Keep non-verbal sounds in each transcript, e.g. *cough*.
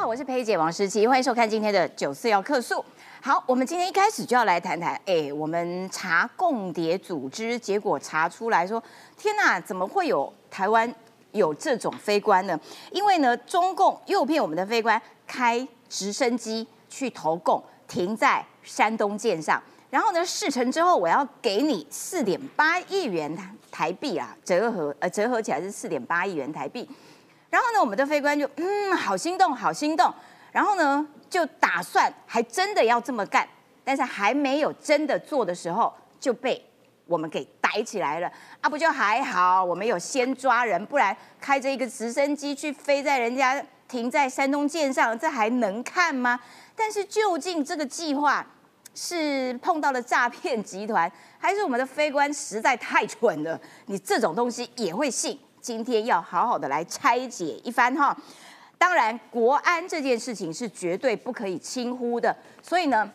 好，我是佩姐王诗琪，欢迎收看今天的九四要客诉。好，我们今天一开始就要来谈谈，哎，我们查共谍组织，结果查出来说，天哪，怎么会有台湾有这种飞官呢？因为呢，中共诱骗我们的飞官开直升机去投共，停在山东舰上，然后呢，事成之后我要给你四点八亿元台币啊，折合呃折合起来是四点八亿元台币。然后呢，我们的飞官就嗯，好心动，好心动。然后呢，就打算还真的要这么干，但是还没有真的做的时候，就被我们给逮起来了。啊，不就还好，我们有先抓人，不然开着一个直升机去飞在人家停在山东舰上，这还能看吗？但是究竟这个计划是碰到了诈骗集团，还是我们的飞官实在太蠢了？你这种东西也会信？今天要好好的来拆解一番哈，当然国安这件事情是绝对不可以轻忽的，所以呢，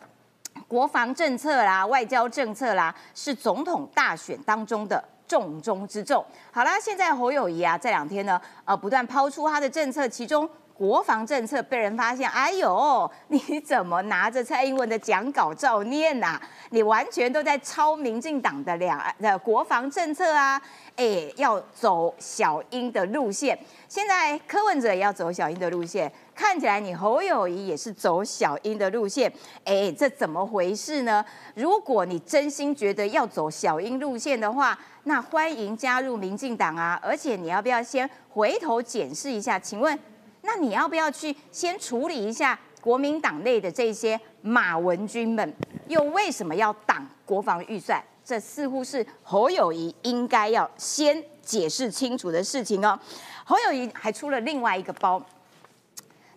国防政策啦、外交政策啦，是总统大选当中的重中之重。好啦，现在侯友谊啊，这两天呢，呃，不断抛出他的政策，其中。国防政策被人发现，哎呦，*laughs* 你怎么拿着蔡英文的讲稿照念呐？你完全都在抄民进党的两的国防政策啊！哎，要走小英的路线。现在柯文哲也要走小英的路线，看起来你侯友谊也是走小英的路线。哎，这怎么回事呢？如果你真心觉得要走小英路线的话，那欢迎加入民进党啊！而且你要不要先回头检视一下？请问？那你要不要去先处理一下国民党内的这些马文君们？又为什么要挡国防预算？这似乎是侯友谊应该要先解释清楚的事情哦。侯友谊还出了另外一个包，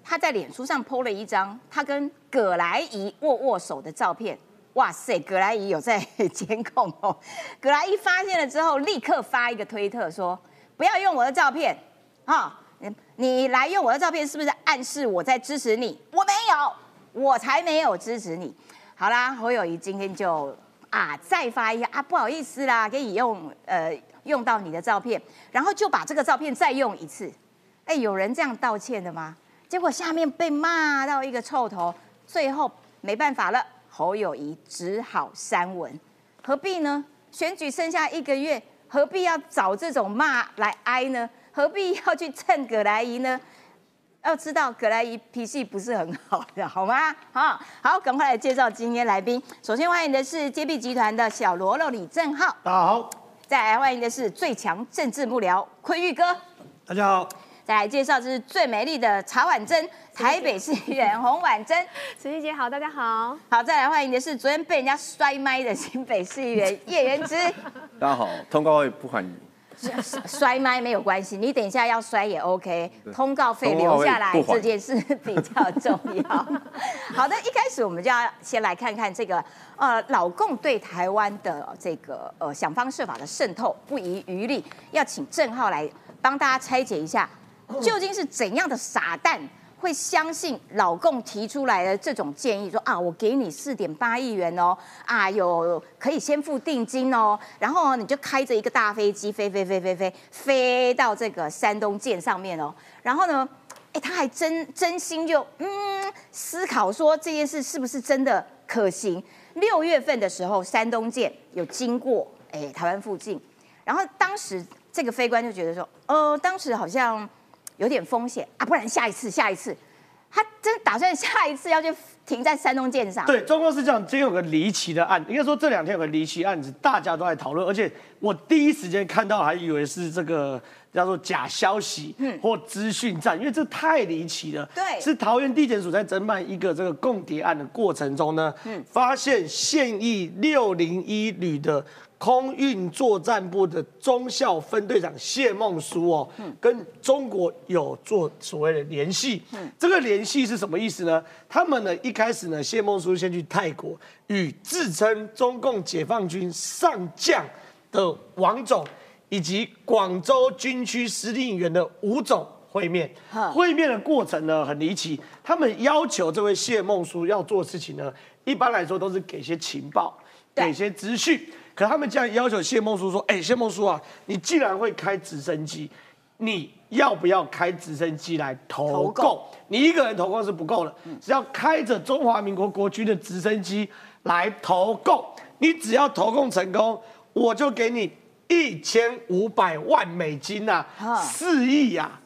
他在脸书上 PO 了一张他跟葛莱仪握握手的照片。哇塞，葛莱仪有在监控哦。葛莱仪发现了之后，立刻发一个推特说：“不要用我的照片，哈。”你来用我的照片，是不是暗示我在支持你？我没有，我才没有支持你。好啦，侯友谊今天就啊再发一下啊，不好意思啦，可以用呃用到你的照片，然后就把这个照片再用一次。哎，有人这样道歉的吗？结果下面被骂到一个臭头，最后没办法了，侯友谊只好删文。何必呢？选举剩下一个月，何必要找这种骂来挨呢？何必要去蹭葛莱仪呢？*laughs* 要知道葛莱仪脾气不是很好的，好吗？好，好，赶快来介绍今天来宾。首先欢迎的是揭弊集团的小罗罗李正浩，大家好。再来欢迎的是最强政治幕僚坤玉哥，大家好。再来介绍这是最美丽的茶婉珍，台北市议员洪婉珍，*laughs* 陈玉姐好，大家好。好，再来欢迎的是昨天被人家摔麦的新北市议员叶元之，*laughs* 大家好。通告会不欢迎。摔麦没有关系，你等一下要摔也 OK，通告费留下来这件事比较重要。好的，一开始我们就要先来看看这个呃，老共对台湾的这个呃想方设法的渗透不遗余力，要请郑浩来帮大家拆解一下，*laughs* 究竟是怎样的傻蛋。会相信老共提出来的这种建议，说啊，我给你四点八亿元哦，啊，有可以先付定金哦，然后你就开着一个大飞机飞飞飞飞飞飞到这个山东舰上面哦，然后呢，哎，他还真真心就嗯思考说这件事是不是真的可行。六月份的时候，山东舰有经过哎台湾附近，然后当时这个飞官就觉得说，呃，当时好像。有点风险啊，不然下一次，下一次，他真打算下一次要去停在山东舰上。对，状况是这样，今天有个离奇的案，应该说这两天有个离奇案子，大家都在讨论，而且我第一时间看到还以为是这个叫做假消息或资讯战，因为这太离奇了。对，是桃园地检署在侦办一个这个共谍案的过程中呢，发现现役六零一旅的。空运作战部的中校分队长谢梦书哦，跟中国有做所谓的联系。这个联系是什么意思呢？他们呢一开始呢，谢梦书先去泰国与自称中共解放军上将的王总以及广州军区司令员的吴总会面。会面的过程呢很离奇，他们要求这位谢梦书要做事情呢，一般来说都是给些情报，给些资讯。可他们这样要求谢孟书说：“哎，谢孟书啊，你既然会开直升机，你要不要开直升机来投投共共？你一个人投共是不够的，只要开着中华民国国军的直升机来投共。你只要投共成功，我就给你一千五百万美金呐、哈四亿呀、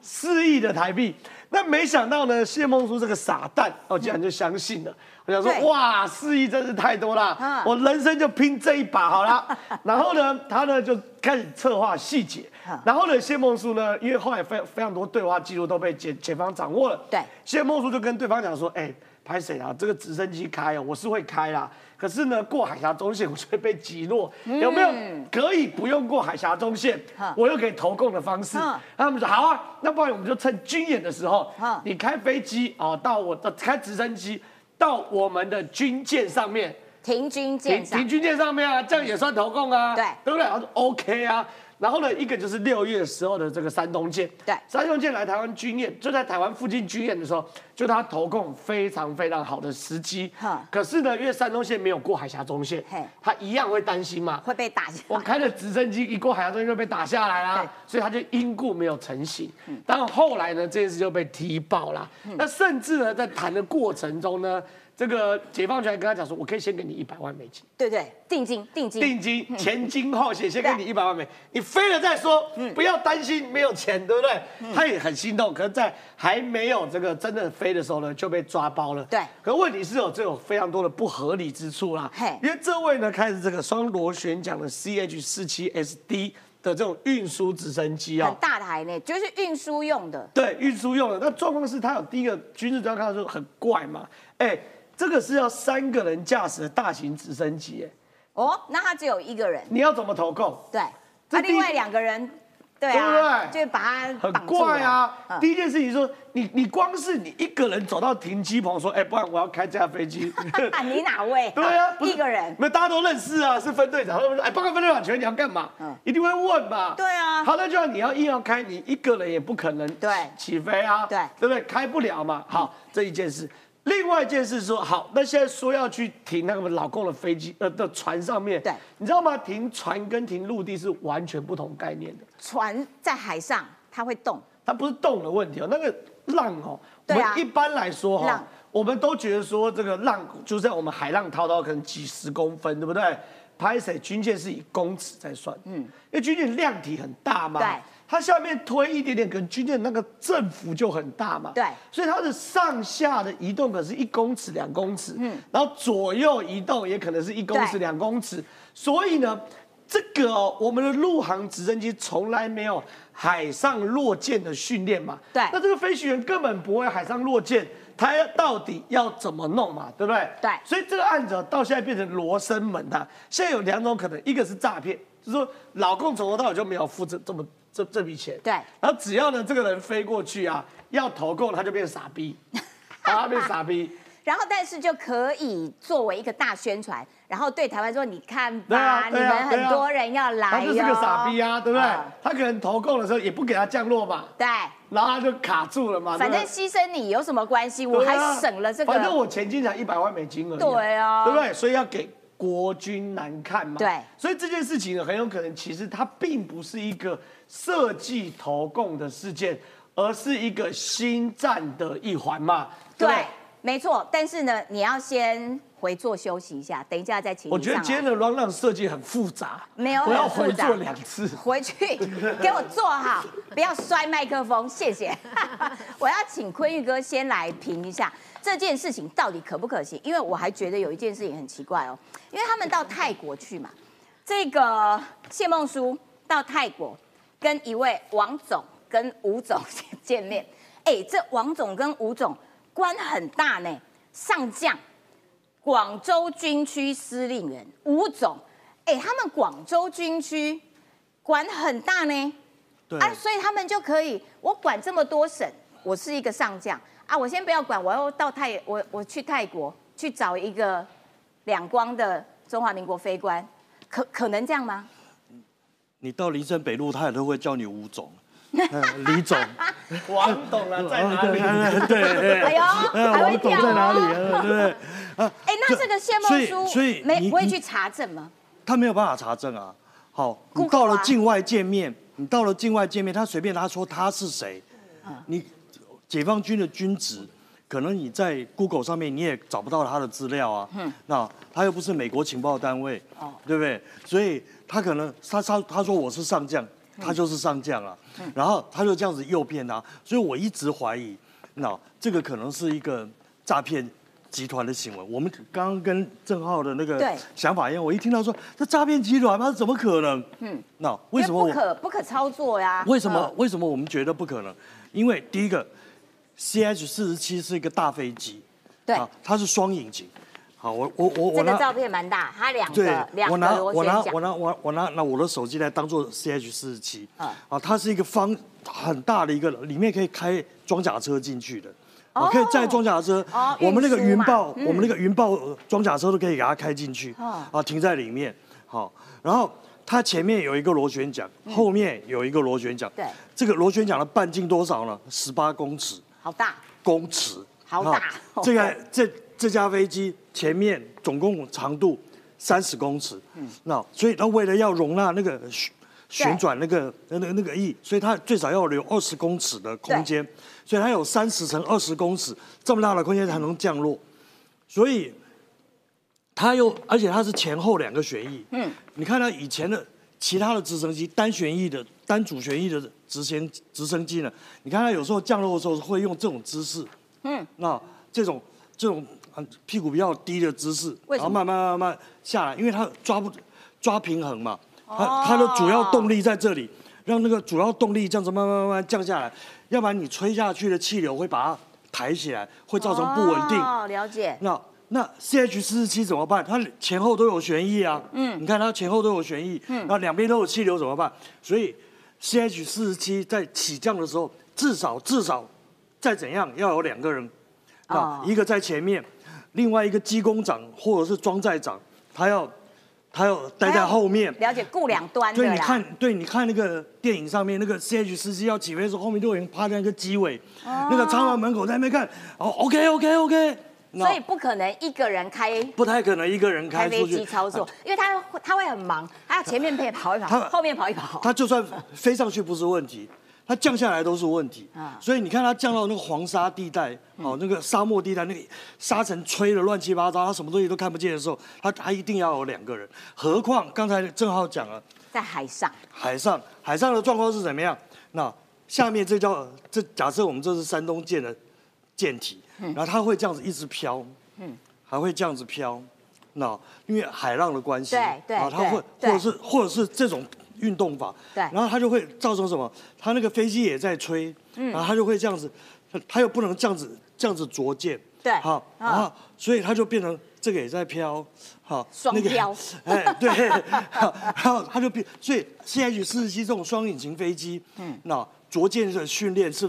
四亿的台币。那没想到呢，谢梦书这个傻蛋，哦，竟然就相信了。我想说，哇，四亿真是太多了嗯，我人生就拼这一把好了。*laughs* 然后呢，他呢就开始策划细节嗯。然后呢，谢梦书呢，因为后来非非常多对话记录都被检检方掌握了。对谢梦书就跟对方讲说，哎，拍谁啊？这个直升机开哦，我是会开啦。可是呢，过海峡中线我就会被击落，有没有？可以不用过海峡中线嗯，我又可以投共的方式？他们说好啊，那不然我们就趁军演的时候嗯，你开飞机哦，到我的开直升机到我们的军舰上面，停军舰停停，军舰上面啊，这样也算投共啊，对。对不对？他说 OK 啊。然后呢，一个就是六月时候的这个山东舰，对山东舰来台湾军演，就在台湾附近军演的时候，就他投控非常非常好的时机哈。可是呢，因为山东线没有过海峡中线嘿，他一样会担心嘛，会被打下来。我开的直升机一过海峡中线就被打下来啦，所以他就因故没有成型。但后来呢，这件事就被踢爆啦。那甚至呢，在谈的过程中呢，这个解放军还跟他讲说，我可以先给你一百万美金。对对，定金定金，定金前金后险，先给你一百万美，你飞了再说，不要担心没有钱，对不对？他也很心动，可是，在还没有这个真的飞的时候呢，就被抓包了。对可问题是有这有非常多的不合理之处啦嘿。因为这位呢，开始这个双螺旋桨的 CH 四七 SD 的这种运输直升机很哦。大台呢，就是运输用的。对，运输用的。那状况是，他有第一个军事专家看到说很怪嘛，哎，这个是要三个人驾驶的大型直升机，哎，哦，那他只有一个人，你要怎么投控？对，这第一他另外两个人，对对不啊，对就把他很怪啊！嗯第一件事情说，你你光是你一个人走到停机棚说，哎、不然我要开这架飞机。*laughs* 啊，你哪位？*laughs* 对啊，*laughs* 一个人。那大家都认识啊，是分队长。他们说，哎，报告分队长，请问你要干嘛？嗯一定会问吧。对啊好，那就要你要硬要开，你一个人也不可能对起飞啊，对对不对？开不了嘛。好，这一件事。另外一件事说，好，那现在说要去停那个老公的飞机呃的船上面，对你知道吗？停船跟停陆地是完全不同概念的。船在海上，它会动。它不是动的问题哦，那个浪哦，我们一般来说哈、浪我们都觉得说这个浪就在我们海浪滔滔可能几十公分，对不对？拍谁军舰是以公尺在算，嗯，因为军舰量体很大嘛，对，它下面推一点点，可能军舰那个振幅就很大嘛，对。所以它的上下的移动可是一公尺、两公尺，嗯，然后左右移动也可能是一公尺、两公尺，所以呢，这个哦，我们的陆航直升机从来没有海上落舰的训练嘛，对。那这个飞行员根本不会海上落舰，他要到底要怎么弄嘛，对不对？对。所以这个案子哦到现在变成罗生门呐、现在有两种可能，一个是诈骗，就是说老共从头到尾就没有负责这么这这笔钱，对然后只要呢这个人飞过去啊，要投够他就变傻逼，*laughs* 啊，他变傻逼。然后，但是就可以作为一个大宣传，然后对台湾说：“你看吧，你们很多人要来他哟。”就是个傻逼啊，对不对？嗯他可能投共的时候也不给他降落嘛，对，然后他就卡住了嘛。反正牺牲你有什么关系？我还省了这个。反正我前进才一百万美金而已。对啊对不对？所以要给国军难看嘛。对所以这件事情呢，很有可能其实它并不是一个设计投共的事件，而是一个新战的一环嘛。对不对对。，没错。但是呢，你要先回座休息一下，等一下再请我觉得今天的 round down 设计很复杂，没有我要回座两次。回 *laughs* 去给我坐好，不要摔麦克风，谢谢。*laughs* 我要请坤玉哥先来评一下这件事情到底可不可行，因为我还觉得有一件事情很奇怪哦，因为他们到泰国去嘛，这个谢梦书到泰国跟一位王总跟吴总 *laughs* 见面，哎，这王总跟吴总官很大呢，上将。广州军区司令员吴总，哎，他们广州军区管很大呢，对。啊，所以他们就可以，我管这么多省，我是一个上将啊，我先不要管，我要到泰，我我去泰国去找一个两光的中华民国飞官，可可能这样吗？你到林森北路，他也都会叫你吴总、*laughs* 呃李总。*laughs* 王董了，在哪里？*laughs* 对对对。哎呦，呃还会王总跳在哪里？对不对？啊，哎，那这个谢所以梦书所以没不会去查证吗？他没有办法查证啊。好，你到了境外见面，你到了境外见面，他随便他说他是谁，你解放军的军职，可能你在 Google 上面你也找不到他的资料啊。那他又不是美国情报单位，对不对？所以他可能他他他说我是上将，他就是上将啊。然后他就这样子诱骗他，所以我一直怀疑，那这个可能是一个诈骗。集团的行为，我们刚刚跟郑浩的那个想法一样，我一听到说这诈骗集团他？怎么可能？嗯，那为什么不可不可操作呀？为什么嗯为什么我们觉得不可能？因为第一个，CH 四十七是一个大飞机，对。啊，它是双引擎。好，我我我我拿这个照片蛮大，它两对个，两我拿个螺我拿旋桨，我拿我我拿拿我的手机来当做 CH 四十七，嗯。啊，它是一个方很大的一个，里面可以开装甲车进去的。可以载装甲车，哦我们那个云豹，嗯我们那个云豹呃装甲车都可以给它开进去，哦。啊，停在里面，好，然后它前面有一个螺旋桨，后面有一个螺旋桨，嗯对。这个螺旋桨的半径多少呢？十八公尺，好大，公尺，好大。啊这个这这架飞机前面总共长度三十公尺，嗯。那所以它为了要容纳那个旋旋转那个那个那个翼，所以它最少要留二十公尺的空间，所以它有三十乘二十公尺这么大的空间才能降落，所以它又而且它是前后两个旋翼，嗯，你看它以前的其他的直升机单旋翼的单主旋翼的直升直升机呢，你看它有时候降落的时候会用这种姿势，嗯，那这种这种嗯屁股比较低的姿势，然后慢慢慢慢下来，因为它抓不抓平衡嘛，哦。它它的主要动力在这里，让那个主要动力这样子慢慢慢慢降下来，要不然你吹下去的气流会把它抬起来，会造成不稳定。哦，了解。那那 CH 四十七怎么办？它前后都有旋翼啊，嗯，你看它前后都有旋翼，嗯，那两边都有气流怎么办？所以 CH 四十七在起降的时候，至少至少再怎样要有两个人，哦。啊，一个在前面，另外一个机工长或者是装载长，他要他要待在后面。了解顾两端对，你看，对，你看那个电影上面那个 CH 四七要起飞的时候，后面都有人趴在那个机尾，那个舱门门口在那边看，哦，OK OK OK，所以不可能一个人开不太可能一个人开飞机操作，因为他会他会很忙，他前面可以跑一跑，后面跑一跑。他就算飞上去不是问题，他降下来都是问题。啊所以你看他降到那个黄沙地带，哦，那个沙漠地带，那个沙尘吹的乱七八糟，他什么东西都看不见的时候，他他一定要有两个人。何况刚才郑浩讲了，在海上，海上海上的状况是怎么样？那下面这叫这假设我们这是山东舰的舰体，然后它会这样子一直飘，嗯，还会这样子飘。那因为海浪的关系，对对啊，它会或者是或者是这种运动法，对。然后它就会造成什么？它那个飞机也在吹，嗯。然后它就会这样子，它它又不能这样子这样子着舰，对好，啊然后所以它就变成这个也在飘，好，那个双飘 *laughs* 哎，对，好然后它就变，所以 CH 四十七这种双引擎飞机，嗯，那着舰的训练是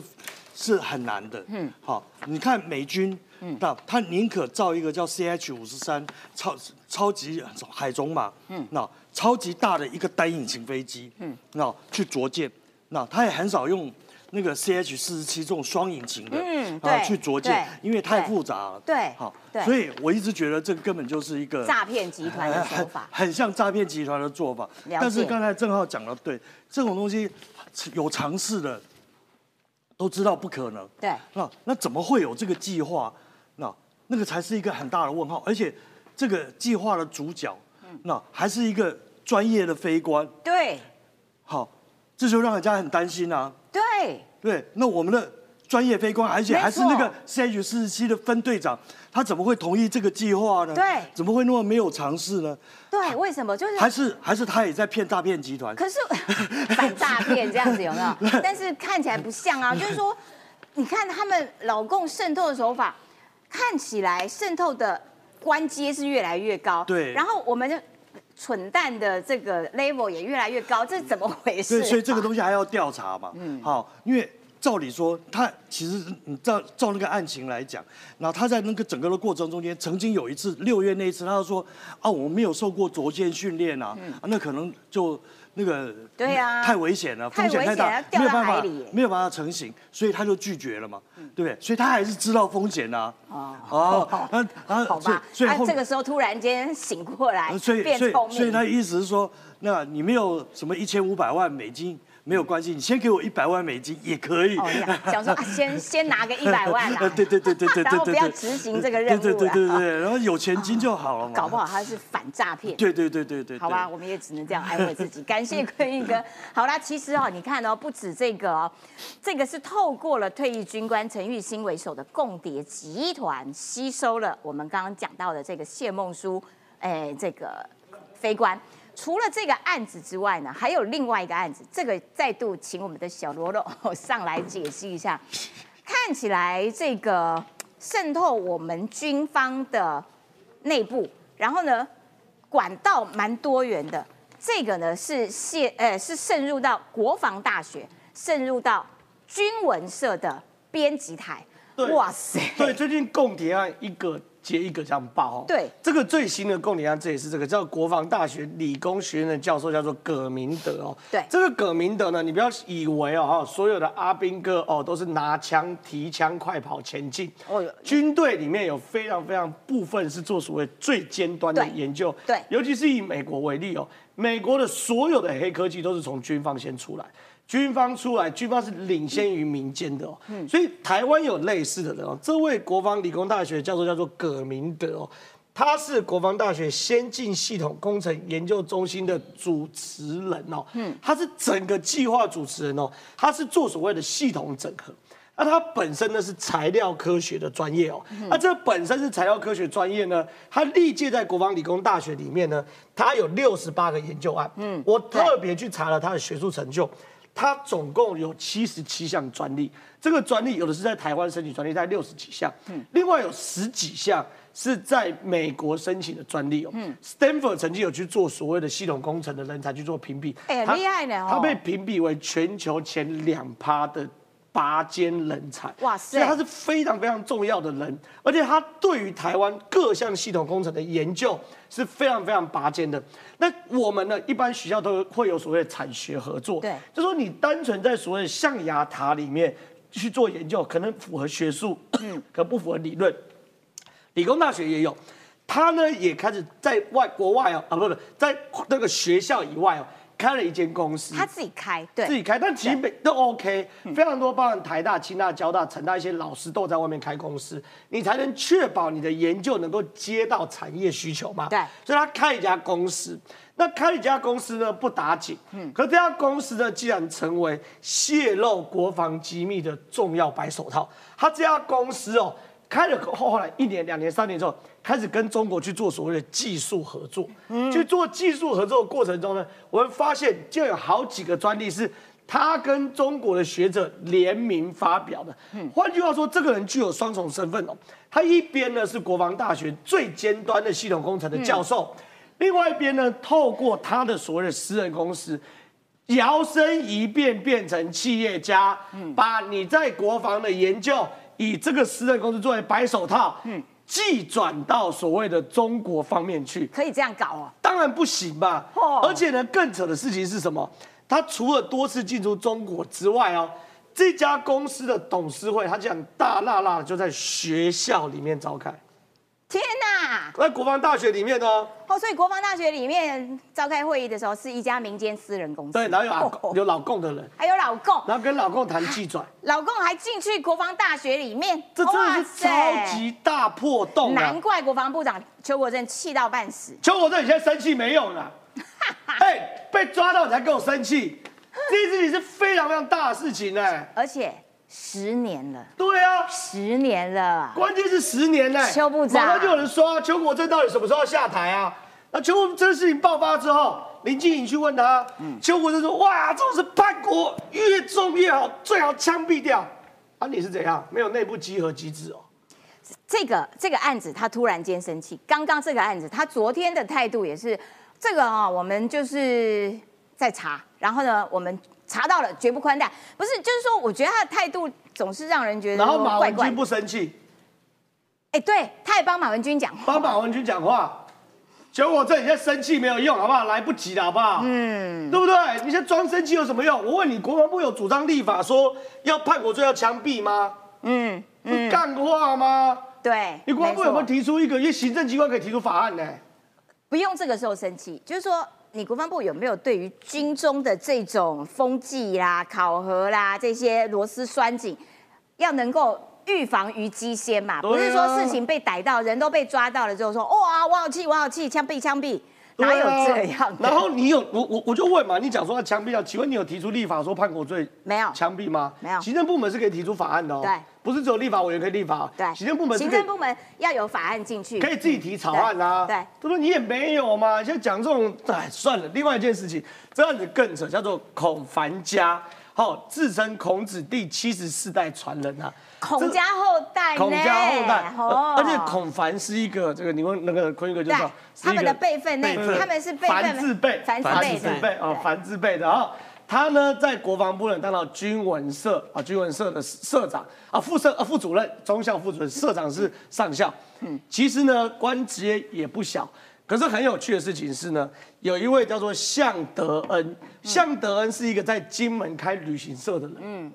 是很难的，嗯，好，你看美军，嗯，那他宁可造一个叫 CH 五十三超超级海中马，嗯，那超级大的一个单引擎飞机，嗯，那去着舰，那他也很少用。那个 CH 四十七这种双引擎的，啊，嗯啊去着舰，因为太复杂。了，对好，对。所以我一直觉得这个根本就是一个诈骗集团的做法。很像诈骗集团的做法。但是刚才郑浩讲的对，这种东西有尝试的都知道不可能。对，那那怎么会有这个计划？那那个才是一个很大的问号。而且这个计划的主角，嗯那还是一个专业的飞官。对好，这就让人家很担心啊。对，对，那我们的专业飞官，而且还是那个 CH 四十七的分队长，他怎么会同意这个计划呢？对怎么会那么没有尝试呢？对，为什么？就是还是还是他也在骗诈骗集团？可是 *laughs* 反诈骗这样子有没有？*laughs* 但是看起来不像啊，*laughs* 就是说，你看他们老共渗透的手法，看起来渗透的关阶是越来越高。对然后我们的蠢蛋的这个 level 也越来越高，这是怎么回事、啊对，所以这个东西还要调查嘛。嗯，好，因为照理说，他其实你照照那个案情来讲，然后他在那个整个的过程中间，曾经有一次六月那一次，他就说啊，我没有受过着舰训练啊，啊那可能就那个嗯对啊太危险了，太风险太大没有办法没有办法成型，所以他就拒绝了嘛，对不对？所以他还是知道风险啊。哦。哦，啊啊 *laughs* 好吧，他所以所以后这个时候突然间醒过来呃，所以所以所以他意思是说，那你没有什么一千五百万美金没有关系，你先给我一百万美金也可以。哦，想说啊，*laughs* 先先拿个一百万 *laughs* 啦，对对对对对对然后不要执行这个任务对对对对对，然后有钱金就好了嘛。搞不好他是反诈骗。对对对对对，好吧，我们也只能这样安慰自己。感谢坤玉哥。好啦，其实哦，你看哦，不止这个哦，这个是透过了退役军官陈玉兴为首的共谍集团，吸收了我们刚刚讲到的这个谢梦书，哎，这个飞官。除了这个案子之外呢，还有另外一个案子，这个再度请我们的小罗罗 *laughs* 上来解析一下。看起来这个渗透我们军方的内部，然后呢，管道蛮多元的。这个呢是泄呃是渗入到国防大学，渗入到军文社的编辑台。对哇塞！对，最近共谍案一个接一个这样爆哦。对这个最新的共谍案，这也是这个叫国防大学理工学院的教授叫做葛明德哦。对这个葛明德呢，你不要以为哦，哈所有的阿兵哥哦都是拿枪提枪快跑前进。哦哟军队里面有非常非常部分是做所谓最尖端的研究。对尤其是以美国为例哦，美国的所有的黑科技都是从军方先出来。军方出来，军方是领先于民间的哦，所以台湾有类似的人哦。这位国防理工大学教授叫做葛明德哦，他是国防大学先进系统工程研究中心的主持人哦，嗯，他是整个计划主持人哦，他是做所谓的系统整合。那他本身呢是材料科学的专业哦，那这本身是材料科学专业呢，他历届在国防理工大学里面呢，他有六十八个研究案，嗯，我特别去查了他的学术成就，他总共有七十七项专利，这个专利有的是在台湾申请专利，在六十几项，嗯，另外有十几项是在美国申请的专利哦，嗯，Stanford 曾经有去做所谓的系统工程的人才去做评比，哎厉害呢哦。他被评比为全球前两趴的拔尖人才，哇塞。所以他是非常非常重要的人，而且他对于台湾各项系统工程的研究是非常非常拔尖的。那我们呢，一般学校都会有所谓的产学合作，对。就说你单纯在所谓的象牙塔里面去做研究，可能符合学术，嗯。*clears throat* 可不符合理论。理工大学也有，他呢也开始在外国外哦，啊不不，在那个学校以外哦，开了一间公司，他自己开，对，自己开，但其实都 OK，非常多，包含台大、清大、交大、成大一些老师都在外面开公司，你才能确保你的研究能够接到产业需求嘛。对。所以他开一家公司，那开一家公司呢不打紧，嗯，可这家公司呢既然成为泄露国防机密的重要白手套，他这家公司哦。开了后，后来一年、两年、三年之后，开始跟中国去做所谓的技术合作。去做技术合作的过程中呢，我们发现就有好几个专利是他跟中国的学者联名发表的。换句话说，这个人具有双重身份哦。他一边呢是国防大学最尖端的系统工程的教授，另外一边呢透过他的所谓的私人公司。摇身一变变成企业家，把你在国防的研究以这个私人公司作为白手套，寄转到所谓的中国方面去。可以这样搞哦。当然不行嘛。哦而且呢，更扯的事情是什么？他除了多次进出中国之外哦，这家公司的董事会，他讲大辣辣的就在学校里面召开，天哪！在国防大学里面呢，哦，所以国防大学里面召开会议的时候，是一家民间私人公司。对，然后有老哦公 *laughs* 有老共的人，还有老公，然后跟老共谈寄转，老公还进去国防大学里面，这真的是超级大破洞啊难！怪国防部长邱国正气到半死。邱国正，你现在生气没用了。*laughs* 哎，被抓到你才跟我生气，这件事情是非常非常大的事情哎。而且十年了，对啊，十年了，关键是十年呢。邱部长马上就有人说啊，邱国正到底什么时候要下台啊？那邱国这事情爆发之后，林静颖去问他，邱国正说：哇，这种是叛国，越重越好，最好枪毙掉。啊，你是怎样？没有内部集合机制哦。这个这个案子他突然间生气，刚刚这个案子他昨天的态度也是这个啊、我们就是在查，然后呢，我们查到了，绝不宽待。不是，就是说，我觉得他的态度总是让人觉得然后说怪怪的。马文君不生气，哎，对，他也帮马文君讲话，帮马文君讲话。结果这，你现在生气没有用，好不好？来不及了，好不好？嗯，对不对？你现在装生气有什么用？我问你，国防部有主张立法说要叛国罪要枪毙吗？嗯，不是干话吗？对，你国防部有没有提出一个？因为行政机关可以提出法案呢。不用这个时候生气，就是说你国防部有没有对于军中的这种风纪啦、考核啦这些螺丝栓紧，要能够预防于机先嘛？啊不是说事情被逮到，人都被抓到了之后说哇，我好气，我好气，枪毙，枪毙，哪有这样的？然后你有我我我就问嘛，你讲说要枪毙啊？请问你有提出立法说叛国罪没有？枪毙吗？没有行政部门是可以提出法案的哦。对，不是只有立法委员可以立法，对，行政部门行政部门要有法案进去，可以自己提草案啊。对对不对？你也没有嘛。现在讲这种，哎，算了。另外一件事情，这样子更扯，叫做孔凡家，好，自称孔子第七十四代传人啊。孔家后代呢，孔家后代，哦而且孔凡是一个这个，你问那个坤哥就知道，他们的辈分那他们是辈分繁字辈，繁字辈啊，对繁字辈的啊。他呢，在国防部呢当到军文社啊，军文社的社长啊，副社啊，副主任，中校副主任，社长是上校。嗯，其实呢，官职也不小。可是很有趣的事情是呢，有一位叫做向德恩，向德恩是一个在金门开旅行社的人。嗯，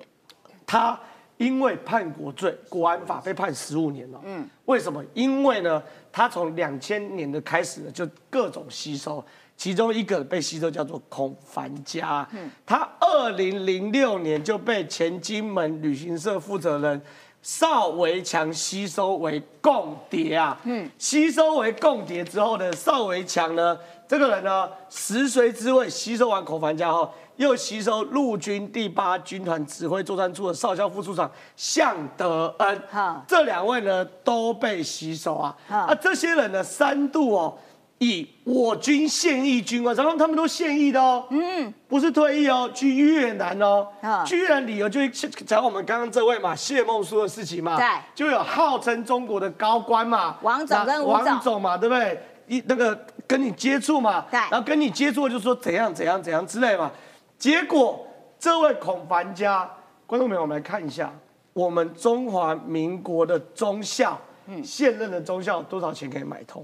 他因为叛国罪，国安法被判十五年了。嗯，为什么？因为呢，他从两千年的开始呢，就各种吸收，其中一个被吸收叫做孔凡家。嗯，他二零零六年就被前金门旅行社负责人。邵维强吸收为共谍啊，嗯，吸收为共谍之后呢，邵维强呢，这个人呢，食髓之味，吸收完口凡家后，又吸收陆军第八军团指挥作战处的少校副处长向德恩。哈，这两位呢都被吸收啊，哈。啊，这些人呢三度哦。以我军现役军官，然后他们都现役的哦，嗯，不是退役哦，去越南哦啊，去越南理由就是讲我们刚刚这位嘛，谢孟书的事情嘛，对。就有号称中国的高官嘛，王总跟王总嘛，对不对？一那个跟你接触嘛，对。然后跟你接触就说怎样怎样怎样之类嘛，结果这位孔凡家，观众朋友，我们来看一下，我们中华民国的中校，嗯。现任的中校多少钱可以买通？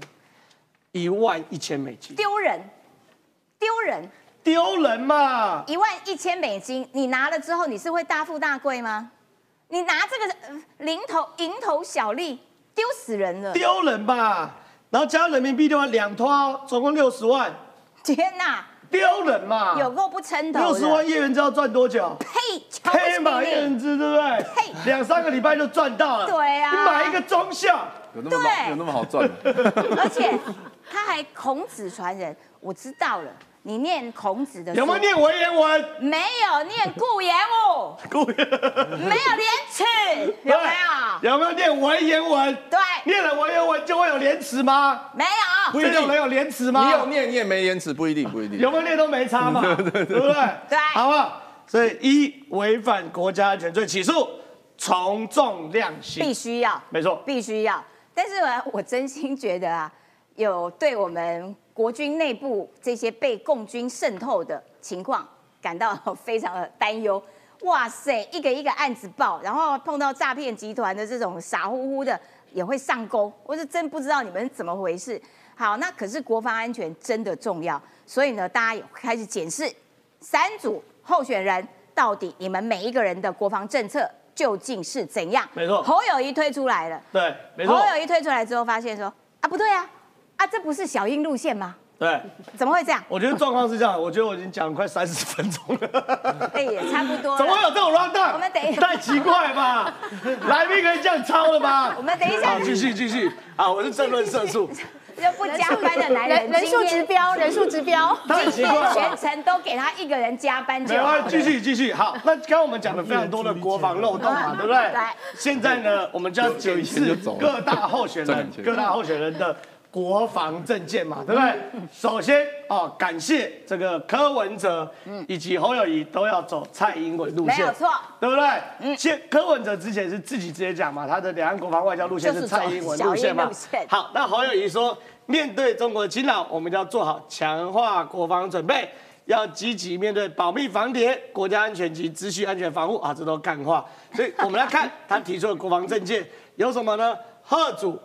一万一千美金，丢人，丢人，丢人嘛！一万一千美金，你拿了之后，你是会大富大贵吗？你拿这个呃零头蝇头小利，丢死人了！丢人吧！然后加人民币的话，两套哦总共六十万，天哪，丢人嘛！有够不称头的！六十万叶元之要赚多久？呸！黑马！叶元之，对不对？呸两三个礼拜就赚到了。对啊你买一个中校，有那么有那么好赚吗？而且他还孔子传人，我知道了。你念孔子的有没有？念文言文？没有念顾炎武，*laughs* 故意没有廉耻，有没有？有没有念文言文？对，念了文言文就会有廉耻吗？没有。不一定这种人有廉耻吗？你有念，你也没廉耻，不一定，不一定。有没有念都没差嘛，*laughs* 对不对？对好不好？所以一违反国家安全罪起诉，从重量刑必，须要，没错。必须要。但是呢，我真心觉得啊，有对我们国军内部这些被共军渗透的情况感到非常的担忧。哇塞，一个一个案子报，然后碰到诈骗集团的这种傻乎乎的也会上钩，我是真不知道你们怎么回事。好，那可是国防安全真的重要，所以呢，大家也开始检视三组候选人到底你们每一个人的国防政策究竟是怎样。没错侯友谊推出来了。对，没错侯，友谊推出来之后，发现说啊，不对啊，啊，这不是小英路线吗？对。怎么会这样？我觉得状况是这样，我觉得我已经讲了快三十分钟了，*laughs* 哎，也差不多。怎么会有这种 round down？我们等一下太奇怪吧？来宾可以这样抄了吗？我们等一下好，继续继续。啊，我是政论社畜，就不加班的男人，人人数指标，人数指标。太奇怪了全。程都给他一个人加班就好继续继续。好，那刚刚我们讲了非常多的国防漏洞嘛，对不对对？现在呢，我们就要检视各大候选人、各大候选人的国防政见嘛，对不对？首先哦，感谢这个柯文哲以及侯友谊都要走蔡英文路线，没有错。对不对？先柯文哲之前是自己直接讲嘛，他的两岸国防外交路线是是蔡英文路线嘛。好，那侯友谊说，面对中国的侵扰，我们就要做好强化国防准备，要积极面对保密防谍、国家安全及资讯安全防护啊，这都干话。所以我们来看他提出的国防政见有什么呢？贺主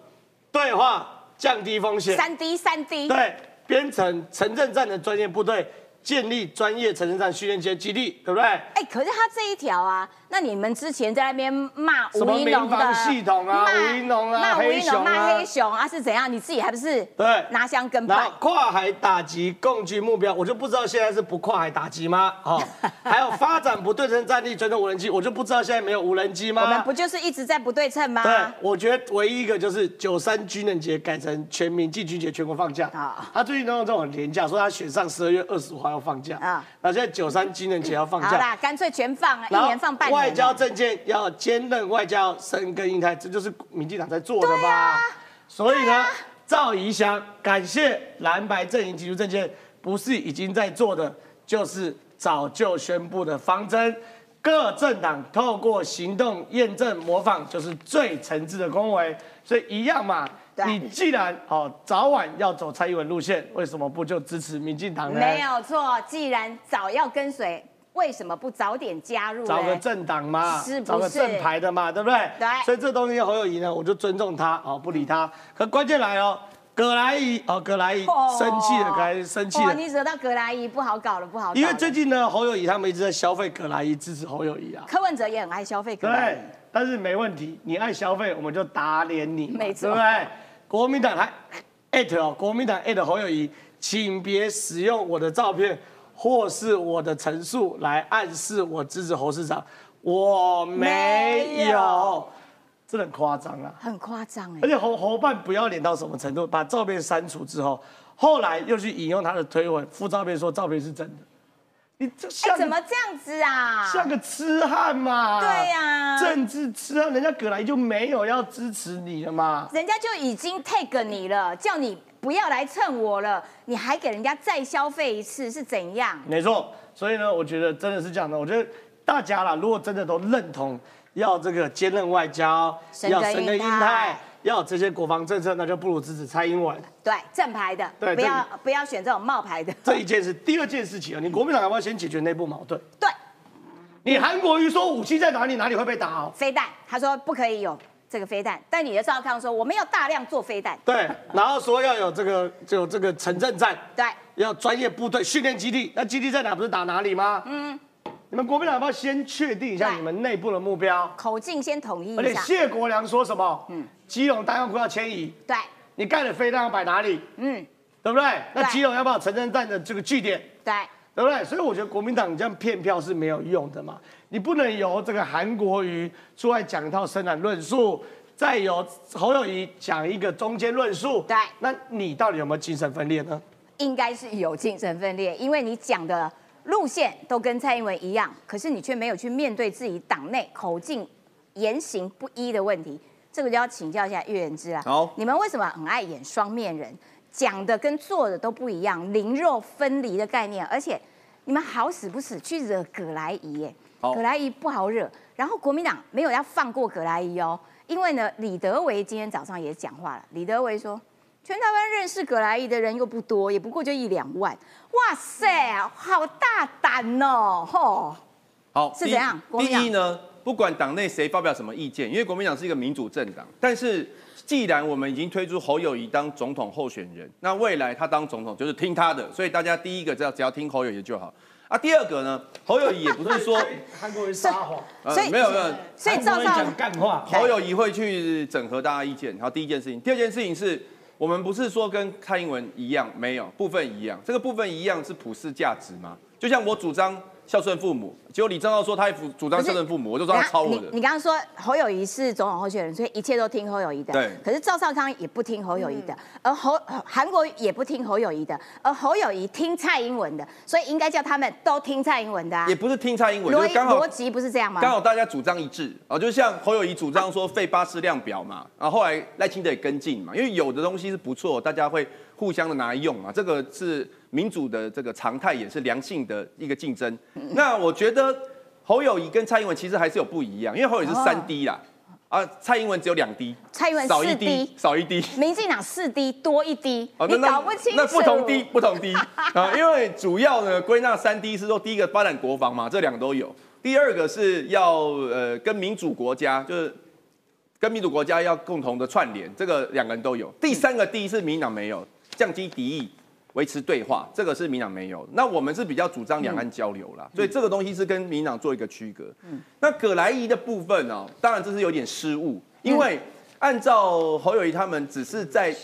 对话，降低风险，三 D 三 D，对，编成城镇战的专业部队，建立专业城镇战训练基地，对不对？哎，可是他这一条啊，那你们之前在那边骂吴英龙的系统啊骂吴英龙啊骂吴一农黑什么骂啊黑熊啊？是怎样？你自己还不是对拿香跟拜然后？跨海打击共军目标，我就不知道现在是不跨海打击吗？*laughs* 哦，还有发展不对称战力，专用无人机，我就不知道现在没有无人机吗？我们不就是一直在不对称吗？对，我觉得唯一一个就是九三军人节改成全民进军节，全国放假。啊他最近都用这种廉价，说他选上十二月二十五号要放假啊啊。那现在九三军人节要放假，好啦，干脆全放啊，一年放半。外交政见要兼任外交深耕印太，这就是民进党在做的吧？所以呢，赵怡翔感谢蓝白阵营提出政见，不是已经在做的，就是早就宣布的方针。各政党透过行动验证模仿，就是最诚挚的恭维。所以一样嘛，你既然哦早晚要走蔡英文路线，为什么不就支持民进党呢？没有错，既然早要跟随，为什么不早点加入？找个政党嘛，是不是找个正牌的嘛，对不对？对所以这东西侯友谊呢，我就尊重他，哦，不理他。可关键来哦，葛莱仪哦，葛莱仪生气了，葛莱仪生气哦，了。你惹到葛莱伊不好搞了，不好搞。因为最近呢，侯友谊他们一直在消费葛莱仪，支持侯友谊啊。柯文哲也很爱消费葛莱对，，但是没问题，你爱消费，我们就打脸你嘛，没错对不对？国民党还艾特哦，国民党艾特侯友谊，请别使用我的照片或是我的陈述来暗示我支持侯市长，我没没有有，真的很夸张啊！很夸张哎而。且侯侯办不要脸到什么程度？把照片删除之后，后来又去引用他的推文附照片，说照片是真的。你这哎，像怎么这样子啊？像个痴汉嘛？对呀政治痴汉，人家葛莱就没有要支持你了嘛？人家就已经 take 你了，叫你不要来蹭我了，你还给人家再消费一次，是怎样？没错，所以呢，我觉得真的是这样的。我觉得大家啦，如果真的都认同要这个兼任外交，要深耕印印太太，要有这些国防政策，那就不如支持蔡英文。对，正牌的，对不要不要选这种冒牌的。这一件事，第二件事情啊，你国民党要不要先解决内部矛盾？对，你韩国瑜说武器在哪里，哪里会被打哦？飞弹，他说不可以有这个飞弹，但你的赵康说我们要大量做飞弹，对，然后说要有这个就有这个城镇战，对，要专业部队训练基地，那基地在哪？不是打哪里吗？嗯，你们国民党要不要先确定一下你们内部的目标？口径先统一而且一下，谢国良说什么？嗯，基隆弹药库要迁移，对，你盖的飞弹要摆哪里？嗯，对不对？那基隆要不要城镇战的这个据点？对，对不对？所以我觉得国民党你这样骗票是没有用的嘛，你不能由这个韩国瑜出来讲一套生产论述，再由侯友谊讲一个中间论述，对那你到底有没有精神分裂呢？应该是有精神分裂，因为你讲的路线都跟蔡英文一样，可是你却没有去面对自己党内口径言行不一的问题，这个就要请教一下岳元之啦。好你们为什么很爱演双面人？讲的跟做的都不一样，灵肉分离的概念，而且你们好死不死去惹葛莱仪耶，葛莱仪不好惹，然后国民党没有要放过葛莱仪哦，因为呢，李德维今天早上也讲话了，李德维说。全台湾认识葛莱仪的人又不多，也不过就一两万。哇塞，好大胆哦！吼，好，是怎样第一呢，不管党内谁发表什么意见，因为国民党是一个民主政党，但是既然我们已经推出侯友谊当总统候选人，那未来他当总统就是听他的，所以大家第一个只要只要听侯友谊就好。啊，第二个呢，侯友谊也不是说 *laughs* 韩国人撒谎，呃所以没有没有，所以赵少韩国瑜讲干话，侯友谊会去整合大家意见。然后第一件事情，第二件事情是我们不是说跟蔡英文一样，没有部分一样，这个部分一样是普世价值吗？就像我主张孝顺父母，结果李正浩说他也主主张孝顺父母，我就说他抄我你的。你刚刚说侯友谊是总统候选人，所以一切都听侯友谊的。对可是赵少康也不听侯友谊的，而侯韩国也不听侯友谊的，而侯友谊听蔡英文的，所以应该叫他们都听蔡英文的、啊也。不是听蔡英文，就逻是刚好逻辑不是这样吗？刚好大家主张一致啊，就像侯友谊主张说废巴士量表嘛，然后后来赖清德也跟进嘛，因为有的东西是不错，大家会互相的拿来用嘛，这个是民主的这个常态，也是良性的一个竞争。那我觉得侯友谊跟蔡英文其实还是有不一样，因为侯友谊是三 D 啦，啊，蔡英文只有两滴蔡英文少一 D，D，少一滴。民进党四滴多一滴、哦你搞不清楚。那不同滴 *laughs* 不同滴啊，因为主要呢归纳三 D 是说第一个发展国防嘛，这两个都有；第二个是要呃跟民主国家就是跟民主国家要共同的串联，这个两个人都有；第三个 D 是民进党没有，降低敌意。维持对话，这个是民进党没有。那我们是比较主张两岸交流啦，所以这个东西是跟民进党做一个区隔。嗯那葛莱仪的部分呢、当然这是有点失误，因为按照侯友谊他们只是在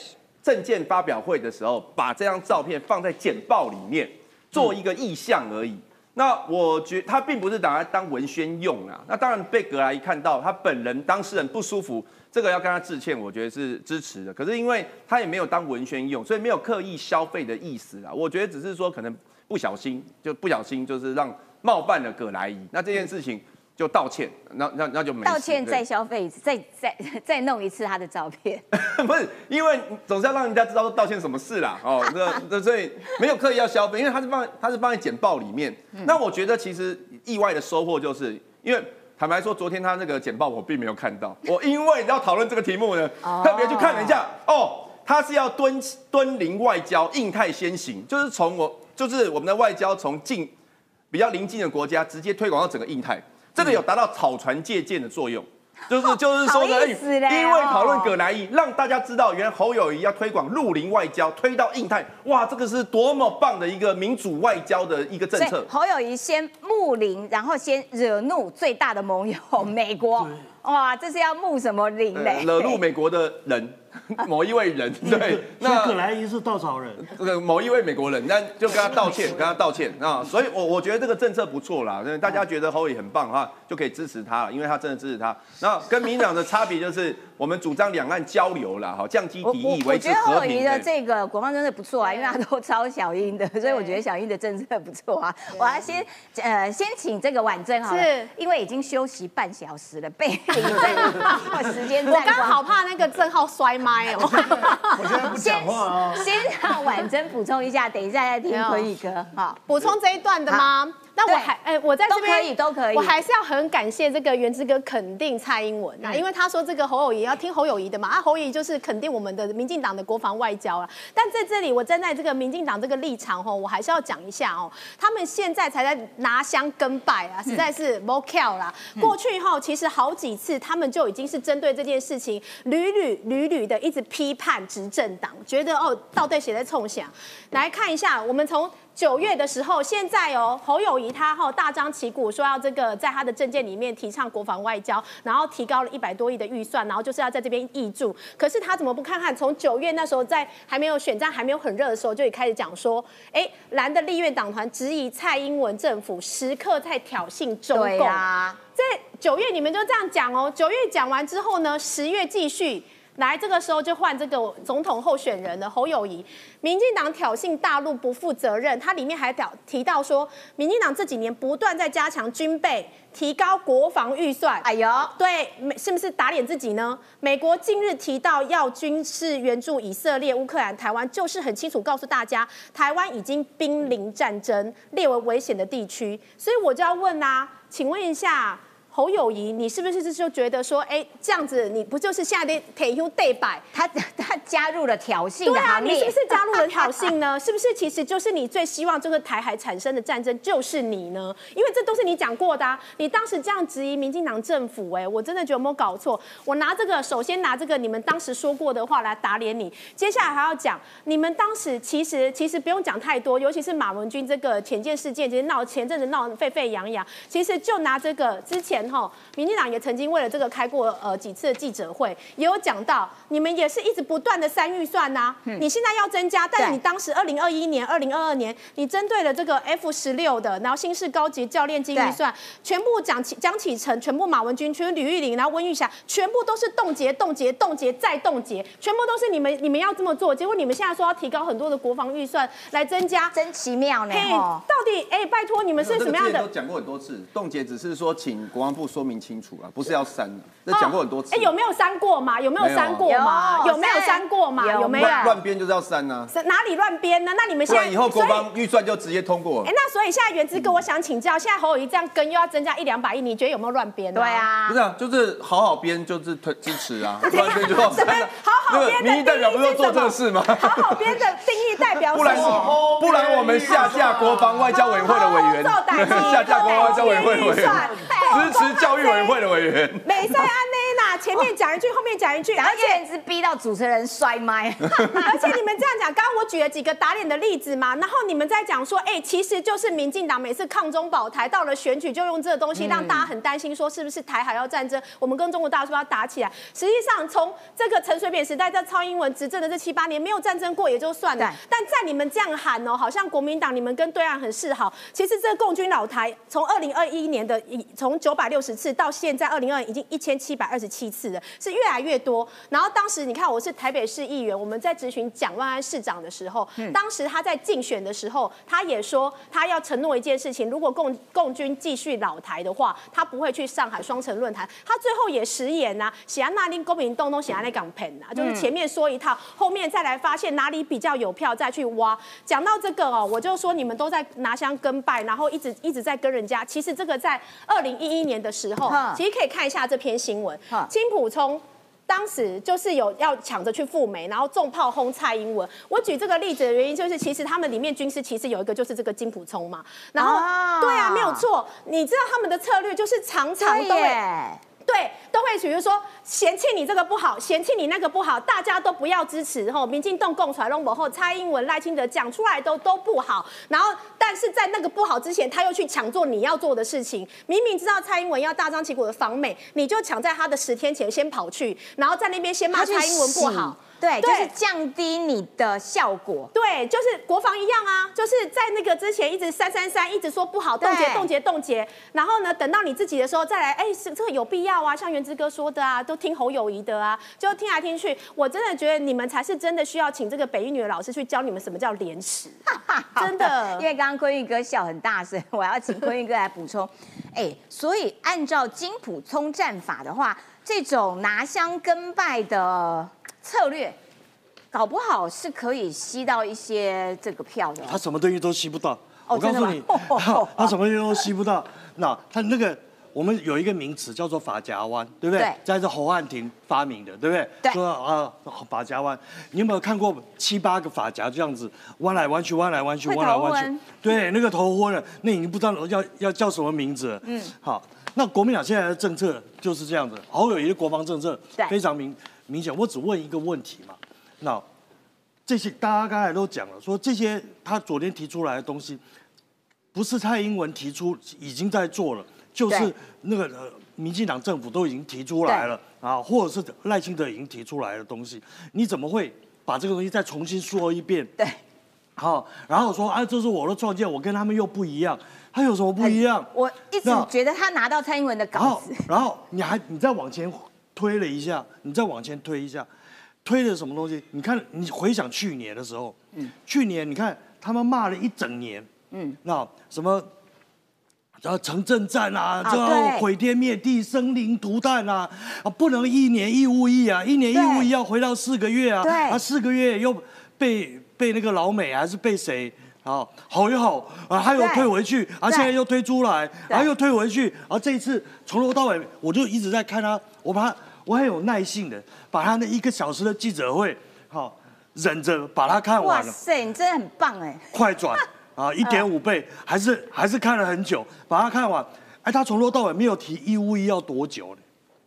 证件发表会的时候，把这张照片放在简报里面做一个意向而已。那我觉他并不是拿来当文宣用啊。那当然被葛莱看到，他本人当事人不舒服，这个要跟他致歉，我觉得是支持的。可是因为他也没有当文宣用，所以没有刻意消费的意思啊。我觉得只是说可能不小心，就不小心就是让冒犯了葛莱仪。那这件事情。就道歉，那那那就没道歉再消费一次，再再再弄一次他的照片，*laughs* 不是因为总是要让人家知道道歉什么事啦，哦，那那所以没有刻意要消费，因为他是放他是放在简报里面。那我觉得其实意外的收获就是，因为坦白说，昨天他那个简报我并没有看到，我因为要讨论这个题目呢，特别去看了一下，哦，他是要敦敦临外交，印太先行，就是从我就是我们的外交从近比较邻近的国家直接推广到整个印太。这个有达到草船借箭的作用，就是就是说呢，因为讨论葛南伊，让大家知道，原来侯友谊要推广陆林外交，推到印太，哇，这个是多么棒的一个民主外交的一个政策。侯友谊先睦邻，然后先惹怒最大的盟友 *laughs* 美国，哇，这是要睦什么林嘞？惹怒美国的人。*laughs* 某一位人 *laughs* 对，那葛莱伊是稻草人，这个某一位美国人，那就跟他道歉，*laughs* 跟他道歉啊。所以，我我觉得这个政策不错啦，大家觉得侯友很棒哈，就可以支持他，因为他真的支持他。那跟民党的差别就是，我们主张两岸交流啦，哈，降低敌意，维持和平。我觉得侯友的这个国防真的不错啊，因为他都抄小英的，所以我觉得小英的政策不错啊。我要先呃先请这个婉珍哈，是，因为已经休息半小时了，被领证时间。我刚好怕那个郑浩摔。麦哦，*laughs* 我现在不讲话哦。先让婉珍补充一下，等一下再听坤宇哥。好，补充这一段的吗？那我还哎，我在这边都可以，都可以。我还是要很感谢这个袁之哥肯定蔡英文啊，因为他说这个侯友谊要听侯友谊的嘛，啊，侯友谊就是肯定我们的民进党的国防外交了。但在这里，我站在这个民进党这个立场吼，我还是要讲一下哦，他们现在才在拿香跟拜啊，实在是 v o c a l 啦。过去后其实好几次他们就已经是针对这件事情屡屡屡屡的一直批判执政党，觉得哦，到底谁在冲响？来看一下，我们从。九月的时候，现在哦，侯友谊他哈大张旗鼓说要这个在他的政见里面提倡国防外交，然后提高了一百多亿的预算，然后就是要在这边挹注。可是他怎么不看看？从九月那时候在还没有选战还没有很热的时候，就已开始讲说，哎，蓝的立院党团质疑蔡英文政府时刻在挑衅中共。在九月你们就这样讲哦，九月讲完之后呢，十月继续。来，这个时候就换这个总统候选人了，侯友谊。民进党挑衅大陆不负责任，它里面还表提到说，民进党这几年不断在加强军备，提高国防预算。哎呦，对，是不是打脸自己呢？美国近日提到要军事援助以色列、乌克兰、台湾，就是很清楚告诉大家，台湾已经濒临战争，列为危险的地区。所以我就要问啊，请问一下。侯友谊，你是不是就觉得说，哎，这样子你不就是下的铁兄对白？他他加入了挑衅的行列，你是不是加入了挑衅呢？*laughs* 是不是其实就是你最希望这个台海产生的战争就是你呢？因为这都是你讲过的，啊，你当时这样质疑民进党政府，哎，我真的觉得有没有搞错？我拿这个，首先拿这个你们当时说过的话来打脸你，接下来还要讲你们当时其实其实不用讲太多，尤其是马文君这个潜舰事件，其实闹前阵子闹沸沸扬扬，其实就拿这个之前。后，民进党也曾经为了这个开过呃几次的记者会，也有讲到，你们也是一直不断的删预算呐。你现在要增加，但是你当时二零二一年、二零二二年，你针对了这个 F 十六的，然后新式高级教练金预算，全部蒋启蒋启成，全部马文君，全部吕玉玲，然后温玉霞，全部都是冻结、冻结、冻结再冻结，全部都是你们你们要这么做，结果你们现在说要提高很多的国防预算来增加，真奇妙呢。嘿到底哎，拜托你们是什么样的？都讲过很多次，冻结只是说请国防部说明清楚了，不是要删的。那讲过很多次。哎，有没有删过嘛？有没有删过嘛？有没有删过嘛？有没有？乱编就是要删呢？哪里乱编呢？那你们现在以后国防预算就直接通过。哎，那所以现在原之哥，我想请教，现在侯友谊这样跟又要增加一两百亿，你觉得有没有乱编？对啊，不是啊，就是好好编，就是推支持啊。*laughs* 乱编就好好编的民意代表不是做这个事吗？好好编的定义代表 *laughs* 不然不然我们下架国防外交委员会的委员，*laughs* 下架国防外交委员会的委员，支持教育委员会的委员。美赛安内娜，前面讲一句，后面讲一句，然后而且是逼到主持人摔麦，*laughs* 而且你们这样讲，刚刚我举了几个打脸的例子嘛，然后你们在讲说，哎、其实就是民进党每次抗中保台，到了选举就用这个东西，让大家很担心，说是不是台海要战争，我们跟中国大陆是不是要打起来？实际上，从这个陈水扁时代到蔡英文执政的这七八年，没有战争过也就算了，但在你们这样喊哦，好像国民党你们跟对岸很示好，其实这个共军老台从二零二一年的一从九百六十次到现在二零二已经一千七百二十七次了，是越来越多。然后当时你看我是台北市议员，我们在质询蒋万安市长的时候，当时他在竞选的时候，他也说他要承诺一件事情，如果共共军继续老台的话，他不会去上海双城论坛。他最后也食言呐、啊，喜安那令公民东东喜安那港盆啊，就是前面说一套，后面再来发现哪里比较有票再去挖。讲到这个哦，我就说你们都在拿香跟拜，然后一直一直在跟人家。其实这个在二零一一年的时候，其实可以看一下这篇新闻哼，金普聪。当时就是有要抢着去赴美，然后重炮轰蔡英文。我举这个例子的原因就是，其实他们里面军师其实有一个就是这个金普聪嘛。然后，啊对啊，没有错。你知道他们的策略就是常常对都会耶，对，都会比如说嫌弃你这个不好，嫌弃你那个不好，大家都不要支持吼，民进党共出来拢幕后，蔡英文、赖清德讲出来都都不好，然后但是在那个不好之前，他又去抢做你要做的事情，明明知道蔡英文要大张旗鼓的访美，你就抢在他的十天前先跑去，然后在那边先骂蔡英文不好。对，就是降低你的效果。对，就是国防一样啊，就是在那个之前一直三三三，一直说不好，冻结对。冻结冻结，然后呢，等到你自己的时候再来，哎，是这个有必要啊，像原之哥说的啊，都听侯友谊的啊，就听来听去，我真的觉得你们才是真的需要请这个北一女的老师去教你们什么叫廉耻，*laughs* 真的。因为刚刚坤玉哥笑很大声，我要请坤玉哥来补充。*laughs* 哎，所以按照金普聪战法的话，这种拿香跟拜的策略，搞不好是可以吸到一些这个票的。他什么东西都吸不到。哦我告诉你 *laughs* 他什么东西都吸不到。那他那个我们有一个名词叫做法夹湾，对不对？对在这侯汉廷发明的，对不对？对说啊，法夹湾，你有没有看过七八个发夹这样子弯来弯去，弯来弯去，弯来弯去？对，那个头昏了，那已经不知道要要叫什么名字了。嗯，好，那国民党现在的政策就是这样子，侯友谊的国防政策对非常明明显。我只问一个问题嘛，那这些大家刚才都讲了，说这些他昨天提出来的东西，不是蔡英文提出，已经在做了，就是那个呃，民进党政府都已经提出来了啊，或者是赖清德已经提出来的东西，你怎么会把这个东西再重新说一遍？对，好，然后说啊，这是我的创建，我跟他们又不一样，他有什么不一样？我一直觉得他拿到蔡英文的稿子，，然后你还你再往前推了一下，你再往前推一下，推了什么东西？你看，你回想去年的时候，嗯，去年你看他们骂了一整年，嗯，那什么。然后城镇战啊，啊这个对。毁天灭地、生灵涂炭啊，啊，不能一年一物一啊，一年一物对。一要回到四个月啊，对。啊，四个月又被被那个老美还是被谁？啊吼一吼啊，他又对。退回去，啊，现在又推出来，对。然后又退回去，然后这一次从头到尾我就一直在看他，我把他我很有耐性的把他那一个小时的记者会，好、忍着把它看完了，哇塞，你真的很棒哎！快转 *laughs* 啊，一点五倍，还是还是看了很久，把它看完。哎，他从头到尾没有提义务役要多久呢？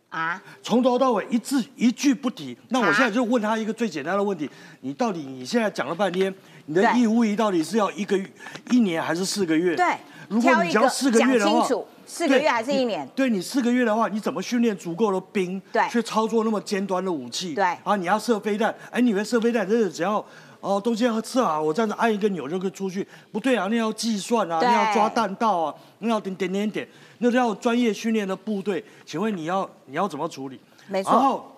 啊，从头到尾一字一句不提。那我啊现在就问他一个最简单的问题：你到底你现在讲了半天，你的对义务役到底是要一个月、一年还是四个月？对如果你只要四个月的话，四个月还是一年对你四个月的话，你怎么训练足够的兵？对去操作那么尖端的武器？对啊，你要射飞弹，哎，你以为射飞弹真的只要？哦，东西要射好，我这样子按一个钮就可以出去，不对啊，那要计算啊，那要抓弹道啊，那要点点点点，那都要专业训练的部队。请问你要你要怎么处理？没错然后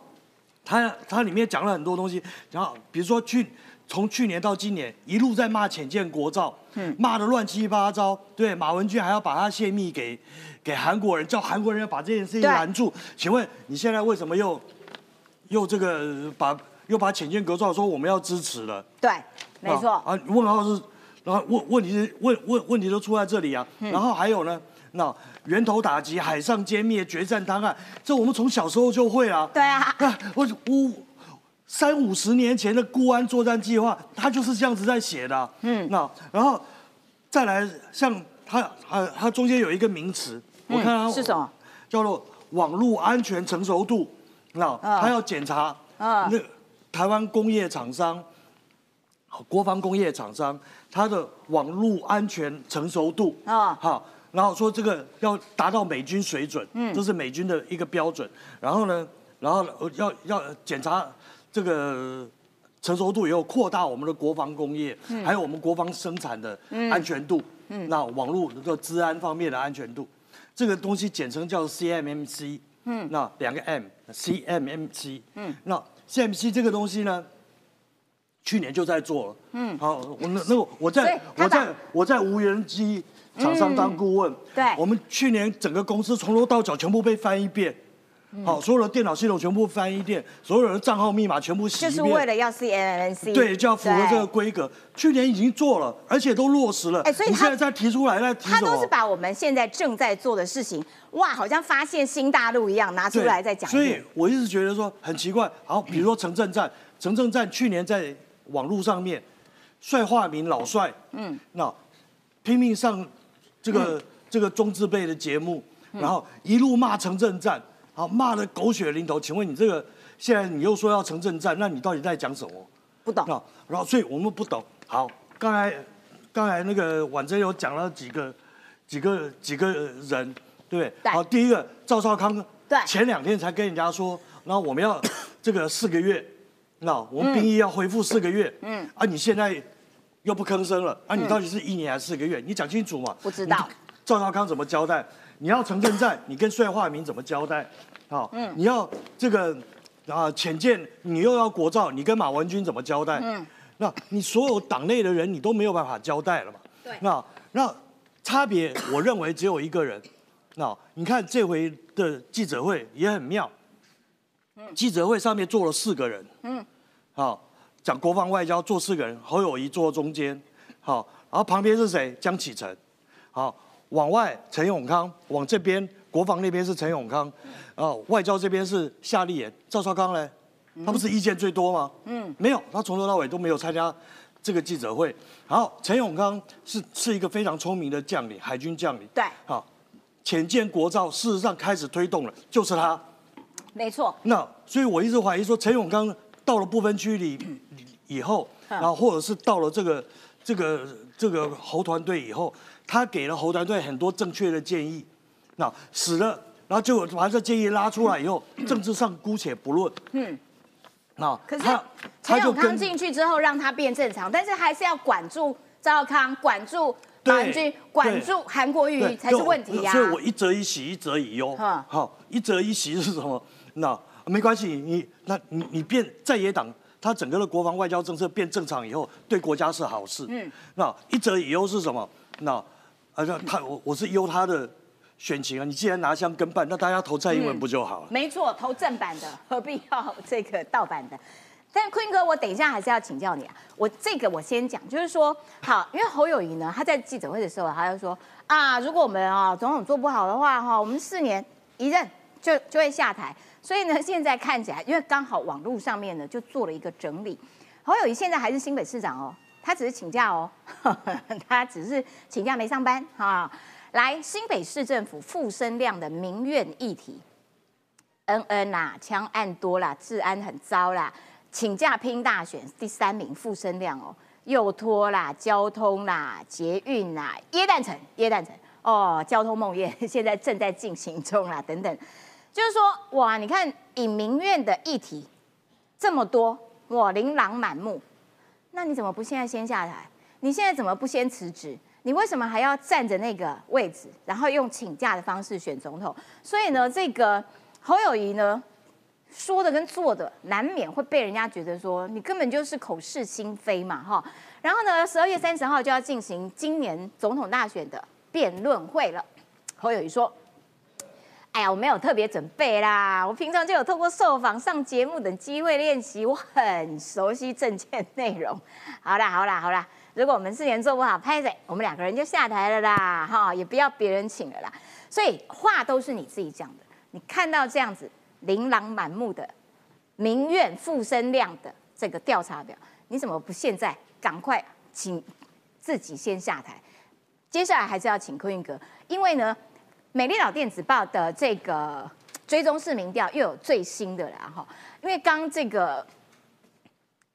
它它里面讲了很多东西，然后比如说去从去年到今年一路在骂浅见国造，嗯，骂的乱七八糟。对，马文君还要把他泄密给给韩国人，叫韩国人要把这件事情对拦住。请问你现在为什么又又这个把又把浅见国造说我们要支持了？对，没错，啊，啊问号是，然后问问题是问问问题都出在这里啊。嗯然后还有呢，那源头打击、海上歼灭、决战档案，这我们从小时候就会啊。对啊啊，我我三五十年前的固安作战计划，他就是这样子在写的。啊、嗯，那然后再来像它它它中间有一个名词，我看它嗯是什么？叫做网络安全成熟度。那嗯他要检查啊。那台湾工业厂商、国防工业厂商它的网络安全成熟度。啊。好，然后说这个要达到美军水准，嗯，这是美军的一个标准。然后呢，然后呃要要检查这个成熟度以后，扩大我们的国防工业，还有我们国防生产的安全度，嗯，那网络的治安方面的安全度，这个东西简称叫 CMMC，嗯，那两个 M，CMMC，嗯，那 CMC 这个东西呢？去年就在做了，嗯，好，我那那我我在我在我在无人机厂商当顾问，对。我们去年整个公司从头到脚全部被翻一遍，嗯好，所有的电脑系统全部翻一遍，所有的账号密码全部洗就一遍，是为了要 CNNC，对，就要符合这个规格。去年已经做了，而且都落实了。哎所以他你现在再提出来，再提什么？他都是把我们现在正在做的事情，哇，好像发现新大陆一样，拿出来再讲所以。我一直觉得说很奇怪。好，比如说城镇站，城镇站去年在网络上面，帅化名老帅，嗯，那拼命上这个、嗯这个中字辈的节目，然后一路骂城镇站，好骂的狗血淋头。请问你这个现在你又说要城镇战，那你到底在讲什么？不懂，那然后所以我们不懂。好，刚才刚才那个婉珍有讲了几个几个几个人，对不对？对好，第一个赵少康，对前两天才跟人家说，然后我们要 *coughs* 这个四个月，那我们兵役要恢复四个月，嗯，啊，你现在又不吭声了，啊，你到底是一年还是四个月？你讲清楚嘛。不知道你赵少康怎么交代？你要城镇战，你跟帅化民怎么交代？好，你要这个啊浅见，你又要国造，你跟马文君怎么交代？嗯，那你所有党内的人，你都没有办法交代了嘛？对那那差别，我认为只有一个人。那你看这回的记者会也很妙，记者会上面坐了四个人，嗯，好，讲国防外交坐四个人，侯友谊坐中间，好，然后旁边是谁？江启臣，好，往外陈永康，往这边国防那边是陈永康，哦，外交这边是夏立言，赵少康呢？他不是意见最多吗？嗯，没有，他从头到尾都没有参加这个记者会。好，陈永康是是一个非常聪明的将领，海军将领。对好，浅见国造，事实上开始推动了，就是他。没错，那所以我一直怀疑说，陈永康到了不分区里以后，然后或者是到了这个这个这个侯团队以后，他给了侯团队很多正确的建议，那使了，然后就把这建议拉出来以后，*coughs* 政治上姑且不论，嗯，那可是他陈永康跟进去之后让他变正常，但是还是要管住赵少康，管住马文君，管住韩国瑜才是问题呀、所以我一则一喜，一则以忧。嗯好，一则以喜是什么？那没关系，你那你你变在野党，他整个的国防外交政策变正常以后，对国家是好事。嗯，那一则以忧是什么？那啊，他我我是忧他的选情啊。你既然拿枪跟办，那大家投蔡英文不就好了？没错，投正版的，何必要这个盗版的？*laughs* 但坤哥，我等一下还是要请教你啊。我这个我先讲，就是说，好，因为侯友谊呢，他在记者会的时候，他就说啊，如果我们啊总统做不好的话，哈，我们四年一任就就会下台。所以呢，现在看起来，因为刚好网络上面呢就做了一个整理，侯友谊现在还是新北市长哦，他只是请假哦，*laughs* 他只是请假没上班。哈。来，新北市政府负声量的民怨议题。恩恩啦，枪案多啦，治安很糟啦，请假拼大选，第三名负声量哦，又拖啦，交通啦，捷运啦，耶诞城，耶诞城。哦，交通梦魇 *laughs* 现在正在进行中啦，等等，就是说哇，你看以民怨的议题这么多，哇，琳琅满目，那你怎么不现在先下台？你现在怎么不先辞职？你为什么还要站着那个位置，然后用请假的方式选总统？所以呢，这个。侯友谊呢，说的跟做的难免会被人家觉得说你根本就是口是心非嘛，哈。然后呢，十二月三十号就要进行今年总统大选的辩论会了。侯友谊说：“哎呀，我没有特别准备啦，我平常就有透过受访、上节目等机会练习，我很熟悉政见内容。*laughs* 好啦，好啦，好啦，如果我们四年做不好，拍谁，我们两个人就下台了啦，哈，也不要别人请了啦。所以话都是你自己讲的。”你看到这样子琳琅满目的民怨附身量的这个调查表，你怎么不现在赶快请自己先下台？接下来还是要请坤运阁，因为呢，美丽岛电子报的这个 *tsk* 追踪式民调又有最新的了哈，因为刚这个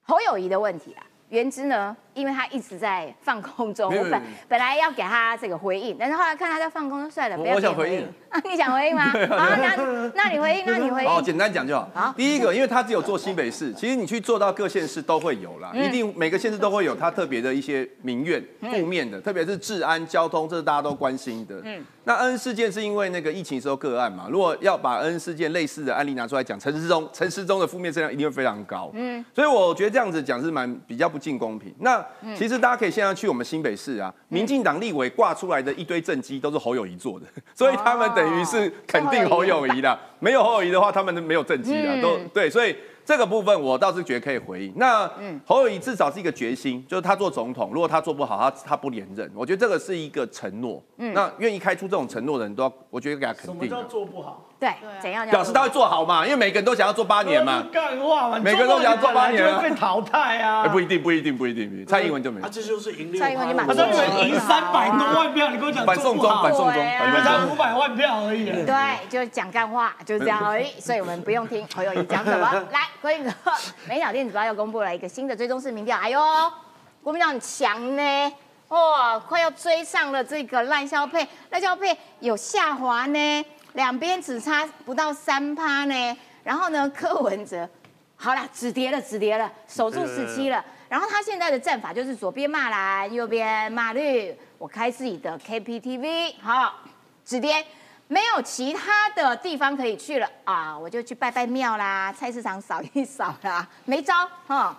侯友谊的问题啊，原之呢，因为他一直在放空中，我本本来要给他这个回应，但是后来看他在放空，就算了，不要回应。啊，*laughs* 你想回应吗？*laughs* 啊，那那你回应，那你回应。哦，简单讲就好。好，第一个，因为他只有做新北市，其实你去做到各县市都会有啦，一定每个县市都会有他特别的一些民怨、负面的，特别是治安、交通，这是大家都关心的。嗯。那恩事件是因为那个疫情时候个案嘛？如果要把恩事件类似的案例拿出来讲，陈世忠、陈世忠的负面质量一定会非常高。嗯。所以我觉得这样子讲是蛮比较不尽公平。那其实大家可以现在去我们新北市啊，民进党立委挂出来的一堆政绩都是侯友谊做的，*laughs* 所以他们等。等于是肯定侯友谊的，*laughs* 没有侯友谊的话，他们没有政绩的，都对，所以这个部分我倒是觉得可以回应。那侯友谊至少是一个决心，就是他做总统，如果他做不好，他他不连任，我觉得这个是一个承诺。那愿意开出这种承诺的人都要，我觉得给他肯定。什么叫做不好？对，怎样表示他会做好嘛？因为每个人都想要做八年嘛。干话嘛，每个人都想要做八年就会被淘汰啊。不一定，不一定，不一定。蔡英文就没有。他这就是赢蔡英文就满。他说赢三百多万票，你跟我讲反送中，反送中，你们才五百万票而已。对，就讲干话，就是这样而已。所以我们不用听侯友谊讲什么。*laughs* 来，郭英哥，美鸟电子报又公布了一个新的追踪式民调，哎呦，国民党很强呢，哇，快要追上了这个赖萧配，赖萧配有下滑呢。两边只差不到三趴呢，然后呢，*laughs* 柯文哲，好了，止跌了，止跌了，守住十七了。然后他现在的战法就是左边骂蓝，右边骂绿。我开自己的 KPTV，好，止跌，没有其他的地方可以去了啊，我就去拜拜庙啦，菜市场扫一扫啦，*laughs* 没招哈。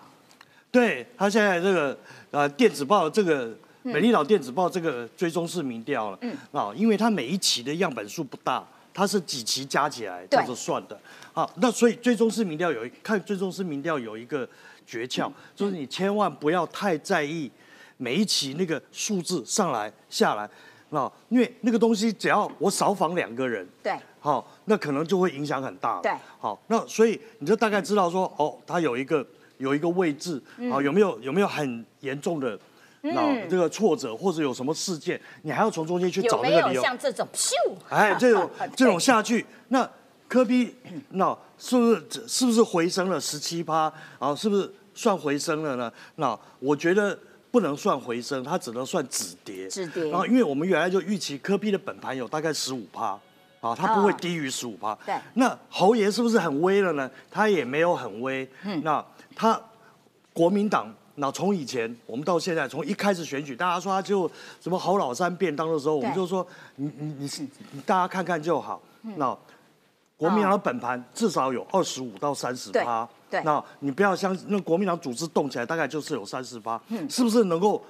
对他现在这个呃电子报这个美丽岛电子报这个追踪式民调了，嗯啊，因为他每一期的样本数不大。它是几期加起来这样子算的，好，那所以最终是民调有一看最终是民调有一个诀窍，就是你千万不要太在意每一期那个数字上来下来，那因为那个东西只要我少访两个人，对，好，那可能就会影响很大，对，好，那所以你就大概知道说，哦，它有一个有一个位置，啊，有没有有没有很严重的。那这个挫折或者有什么事件，你还要从中间去找那个理由。像这种咻，哎，这种 *laughs* 这种下去，那科比那是不是是不是回升了十七趴？啊，是不是算回升了呢？那我觉得不能算回升，它只能算止跌。止跌。然后，因为我们原来就预期科比的本盘有大概十五趴，啊，它不会低于十五趴。对。那侯爷是不是很威了呢？他也没有很威。嗯。那他国民党。那从以前我们到现在，从一开始选举，大家说他就什么侯老三便当的时候，我们就说你你你是大家看看就好。那国民党的本盘至少有二十五到三十趴，对，那你不要相信，那国民党组织动起来大概就是有三十趴，是不是能够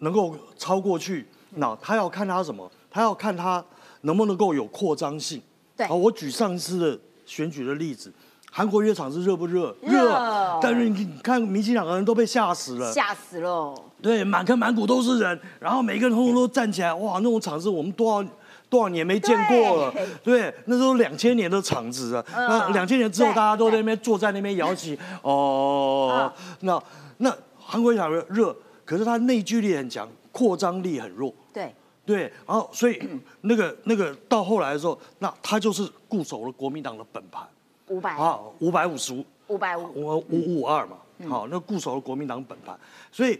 能够超过去？那他要看他什么？他要看他能不能够有扩张性。对，好，我举上次的选举的例子。韩国乐场是热不热？热，但是你看，民进党个人都被吓死了，吓死了。对，满坑满谷都是人，然后每个人通通都站起来，哇，那种场子我们多少多少年没见过了。对，那时候两千年的场子啊，那两千年之后，大家都在那边坐在那边摇旗，哦，那那韩国乐场热，可是它内聚力很强，扩张力很弱。对。对，然后所以那个那个到后来的时候，那他就是固守了国民党的本盘。五百。啊，五百五十五，五百五，五五五二嘛，好，那固守了国民党本盘，所以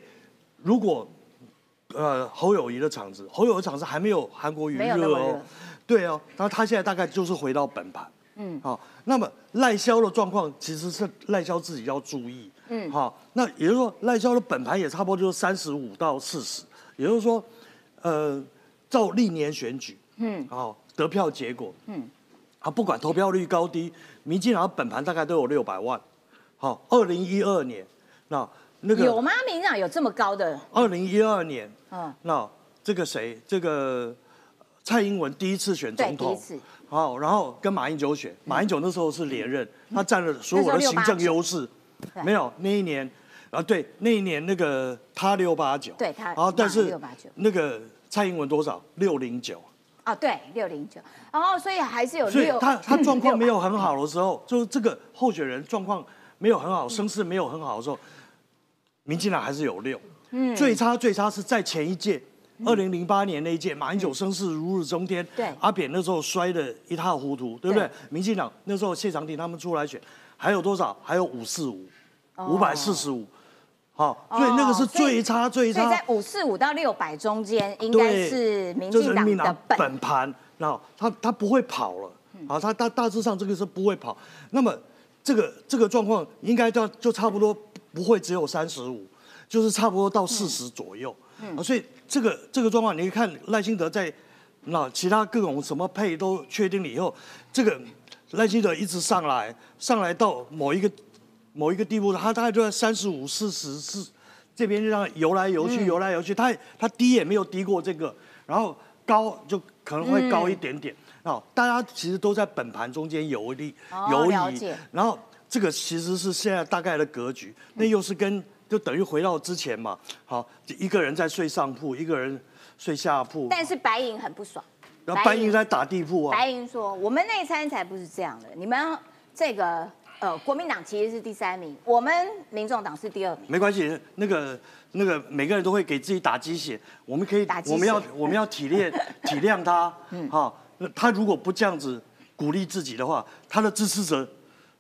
如果呃侯友谊的场子，侯友的场子还没有韩国瑜热哦，对哦，那他现在大概就是回到本盘，嗯，好，那么赖萧的状况其实是赖萧自己要注意，嗯，好，那也就是说赖萧的本盘也差不多就是三十五到四十，也就是说，呃，照历年选举，嗯，好，得票结果，嗯。啊，不管投票率高低，民进党本盘大概都有六百万。好，二零一二年，那那个有吗？民进党有这么高的？二零一二年，嗯，那这个谁？这个蔡英文第一次选总统，好，然后跟马英九选，马英九那时候是连任，他占了所有的行政优势。没有那一年，啊，对，那一年那个他六八九，对他，然后但是那个蔡英文多少？六零九。啊，对，六零九，然后所以还是有六。他他状况没有很好的时候，*laughs* 就是这个候选人状况没有很好，声势没有很好的时候，民进党还是有六。嗯，最差最差是在前一届二零零八年那一届，马英九声势如日中天，对阿扁那时候摔得一塌糊涂，对不对对？民进党那时候谢长廷他们出来选，还有多少？还有五四五，哦五百四十五，好，所以那个是最差最差所以在。五四五到六百中间，应该，是民就是进党的本。盘，然后他他不会跑了，啊，他大大致上这个是不会跑。那么这个这个状况应该到就差不多不会只有三十五，就是差不多到四十左右。啊，所以这个这个状况，你看赖清德在那其他各种什么配都确定了以后，这个赖清德一直上来，上来到某一个某一个地步，他大概就在三十五、四十四这边就这样游来游去，游来游去，它它低也没有低过这个，然后高就可能会高一点点。哦，大家其实都在本盘中间游历哦游移，然后这个其实是现在大概的格局，那又是跟就等于回到之前嘛，好，一个人在睡上铺，一个人睡下铺，但是白银很不爽，然后白银在打地铺啊，白银说：“我们内参才不是这样的，你们这个呃，国民党其实是第三名，我们民众党是第二名。没关系，那个那个每个人都会给自己打鸡血，我们可以打血我们要我们要体谅 *laughs* 体谅他，嗯哈、那他如果不这样子鼓励自己的话，他的支持者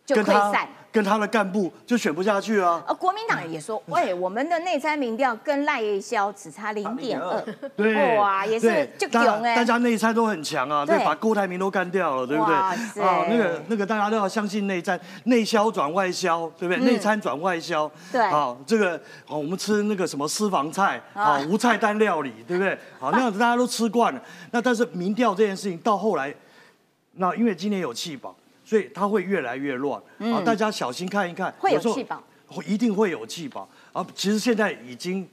就跟他溃散跟他的干部就选不下去啊。呃，国民党也说，喂，我们的内参民调跟赖萧只差零点二，*laughs* 对，哇，也是就囧哎大，家内参都很强啊，对，对把郭台铭都干掉了，对不对？啊，那个那个大家都要相信内参，内销转外销，对不对？内参转外销，嗯对好，这个啊，我们吃那个什么私房菜啊啊，无菜单料理，对不对？好，那样子大家都吃惯了。那但是民调这件事情到后来，那因为今年有气保，所以它会越来越乱啊，大家小心看一看，嗯会有气保会一定会有气保啊。其实现在已经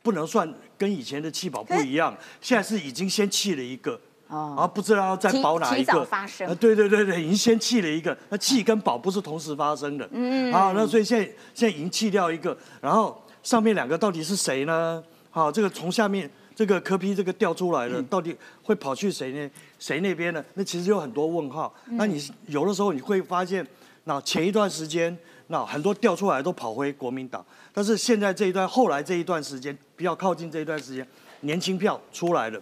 不能算跟以前的气保不一样，现在是已经先气了一个。哦啊，不知道要再提保哪一提早个？发生呃对对对对，已经先气了一个，那气跟保不是同时发生的。嗯啊，那所以现在现在已经气掉一个，然后上面两个到底是谁呢？好，这个从下面这个科批这个掉出来了，到底会跑去谁呢？谁那边呢？那其实有很多问号。那你有的时候你会发现，那前一段时间，那很多调出来都跑回国民党，但是现在这一段，后来这一段时间，比较靠近这一段时间，年轻票出来了，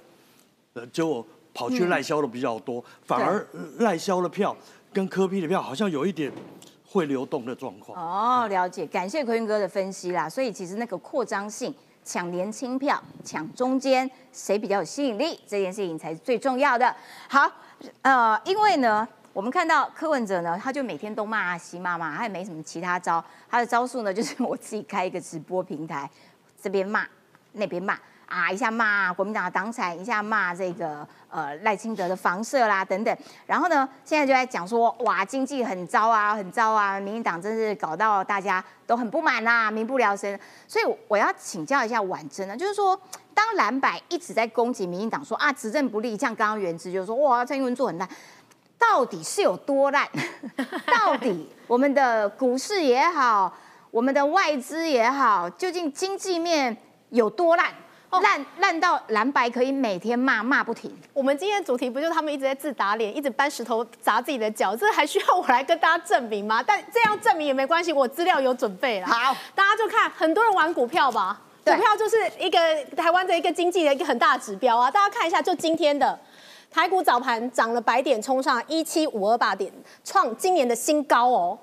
呃，结果跑去赖萧的比较多，反而赖萧的票跟科批的票好像有一点会流动的状况。哦，了解，感谢奎云哥的分析啦。所以其实那个扩张性、抢年轻票、抢中间，谁比较有吸引力，这件事情才是最重要的。好，呃，因为呢，我们看到柯文哲呢，他就每天都骂阿西骂骂，他也没什么其他招，他的招数呢，就是 *laughs* 我自己开一个直播平台，这边骂，那边骂。啊，一下骂国民党的党产，一下骂这个呃赖清德的房舍啦等等，然后呢，现在就在讲说，哇，经济很糟啊，很糟啊，民进党真是搞到大家都很不满啦，民不聊生。所以我要请教一下婉珍呢，就是说，当蓝白一直在攻击民进党说啊执政不力，像刚刚原之就说哇蔡英文做很烂，到底是有多烂？到底我们的股市也好，我们的外资也好，究竟经济面有多烂？烂烂到蓝白可以每天骂骂不停。我们今天的主题不就是他们一直在自打脸，一直搬石头砸自己的脚，这还需要我来跟大家证明吗？但这样证明也没关系，我资料有准备了。好，大家就看很多人玩股票吧，股票就是一个台湾的一个经济的一个很大的指标啊。大家看一下，就今天的台股早盘涨了百点，冲上一七五二八点，创今年的新高哦。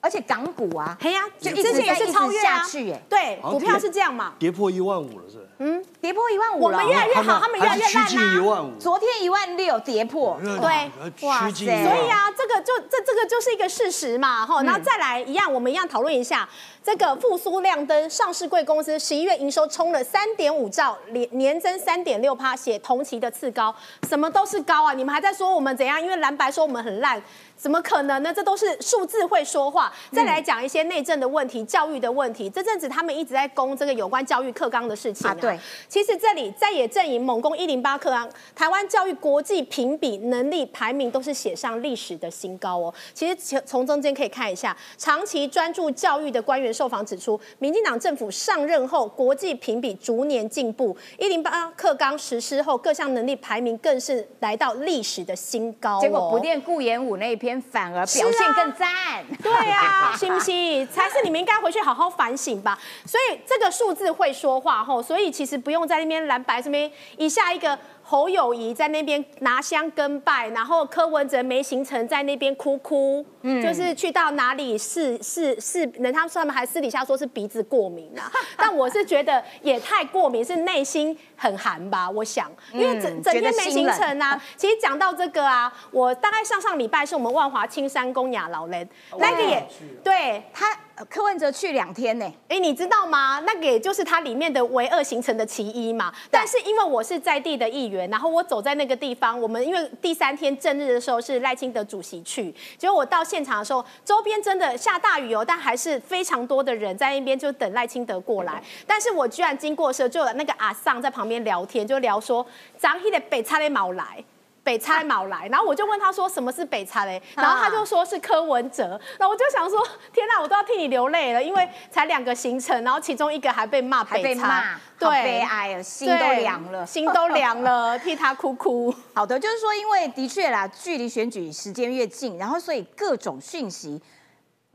而且港股啊，嘿呀，就一直之前也是超越啊下去哎对，股票是这样嘛。跌破一万五了，是嗯？跌破一万五了我们。越来越好，他们越来越烂啊。昨天一万六跌破，呃对趋近一万五所以啊，这个就这这个就是一个事实嘛，哈。然后再来一样，我们一样讨论一下这个复苏亮灯上市贵公司十一月营收冲了三点五兆，年年增三点六趴，写同期的次高，什么都是高啊！你们还在说我们怎样？因为蓝白说我们很烂。怎么可能呢？这都是数字会说话。再来讲一些内政的问题、教育的问题。这阵子他们一直在攻这个有关教育课纲的事情啊对其实这里在野阵营猛攻一零八课纲，台湾教育国际评比能力排名都是写上历史的新高哦。其实从从中间可以看一下，长期专注教育的官员受访指出，民进党政府上任后，国际评比逐年进步，一零八课纲实施后，各项能力排名更是来到历史的新高、哦。结果不念顾炎武那一篇，反而表现更赞。对啊，*laughs* 信不信？才是你们应该回去好好反省吧。所以这个数字会说话吼，所以其实不用在那边蓝白这边一下一个。侯友谊在那边拿香跟拜，然后柯文哲没行程在那边哭哭，嗯，就是去到哪里是是是，那他们还私底下说是鼻子过敏啊，*laughs* 但我是觉得也太过敏，是内心很寒吧，我想，因为整整天没行程啊。其实讲到这个啊，我大概上上礼拜是我们万华青山公雅老人，那个也对他。柯文哲去两天呢，哎，你知道吗？那个也就是它里面的唯二形成的其一嘛。但是因为我是在地的议员，然后我走在那个地方，我们因为第三天正日的时候是赖清德主席去，结果我到现场的时候，周边真的下大雨哦，但还是非常多的人在那边就等赖清德过来。但是我居然经过的时候，就有那个阿桑在旁边聊天，就聊说，张希的北差的毛来。北差毛来，然后我就问他说什么是北差嘞，*laughs* 然后他就说是柯文哲，然后我就想说天哪，我都要替你流泪了，因为才两个行程，然后其中一个还被骂北差，对，悲哀了，心都凉了，心都凉了，替他哭哭。*laughs* 好的，就是说，因为的确啦，距离选举时间越近，然后所以各种讯息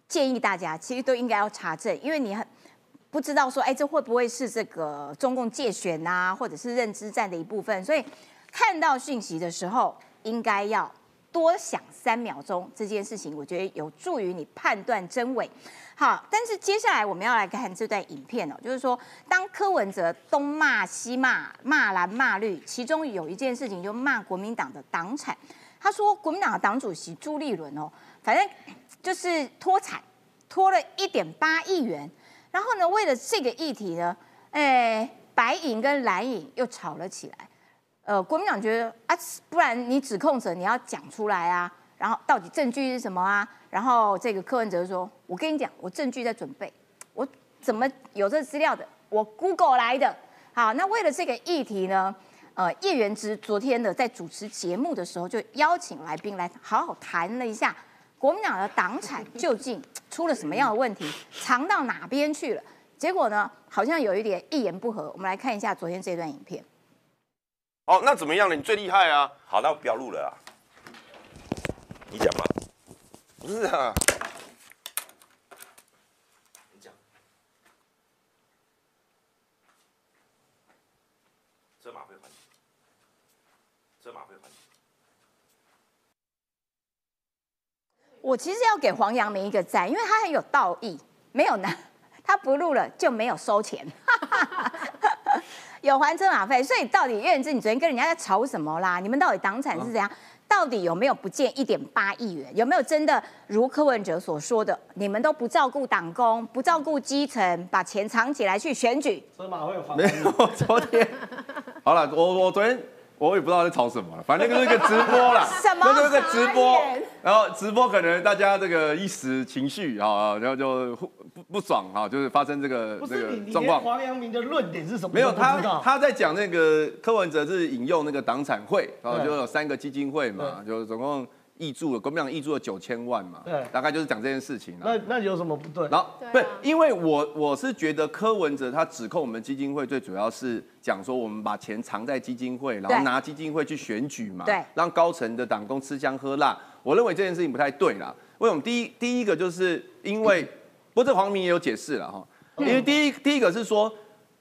建议大家其实都应该要查证，因为你很不知道说，哎，这会不会是这个中共借选啊，或者是认知战的一部分，所以。看到讯息的时候，应该要多想三秒钟。这件事情，我觉得有助于你判断真伪。好，但是接下来我们要来看这段影片哦，就是说，当柯文哲东骂西骂，骂蓝骂绿，其中有一件事情就骂国民党的党产。他说，国民党的党主席朱立伦哦，反正就是脱产，脱了一点八亿元。然后呢，为了这个议题呢，哎，白影跟蓝影又吵了起来。呃，国民党觉得啊，不然你指控者你要讲出来啊，然后到底证据是什么啊？然后这个柯文哲说：“我跟你讲，我证据在准备，我怎么有这资料的？我 Google 来的。”好，那为了这个议题呢，呃，叶元之昨天的在主持节目的时候，就邀请来宾来好好谈了一下国民党的党产究竟出了什么样的问题，藏到哪边去了？结果呢，好像有一点一言不合。我们来看一下昨天这段影片。哦，那怎么样了？你最厉害啊！好，那我不要录了啊。你讲吧。不是啊。你讲。车马会还你。车马会还你。我其实要给黄阳明一个赞，因为他很有道义，没有呢，他不录了就没有收钱。*laughs* 有还车马费，所以到底岳志，你昨天跟人家在吵什么啦？你们到底党产是怎样？到底有没有不见一点八亿元？有没有真的如柯文哲所说的，你们都不照顾党工，不照顾基层，把钱藏起来去选举？车马会有没有？昨天好了，我我昨天。我也不知道在吵什么了，反正那个是个直播啦，*laughs* 那就是个直播，然后直播可能大家这个一时情绪啊，然后就不不爽啊，就是发生这个这个状况。黄阳明的论点是什么？没有他他在讲那个柯文哲是引用那个党产会，然后就有三个基金会嘛，就总共。挹注了，国民党挹注了九千万嘛，对，大概就是讲这件事情。那那有什么不对？然后不是，因为我我是觉得柯文哲他指控我们基金会，最主要是讲说我们把钱藏在基金会，然后拿基金会去选举嘛，对，让高层的党工吃香喝辣。我认为这件事情不太对啦。为什么？第一第一个就是因为，不过这黄明也有解释了哈，因为第一第一个是说。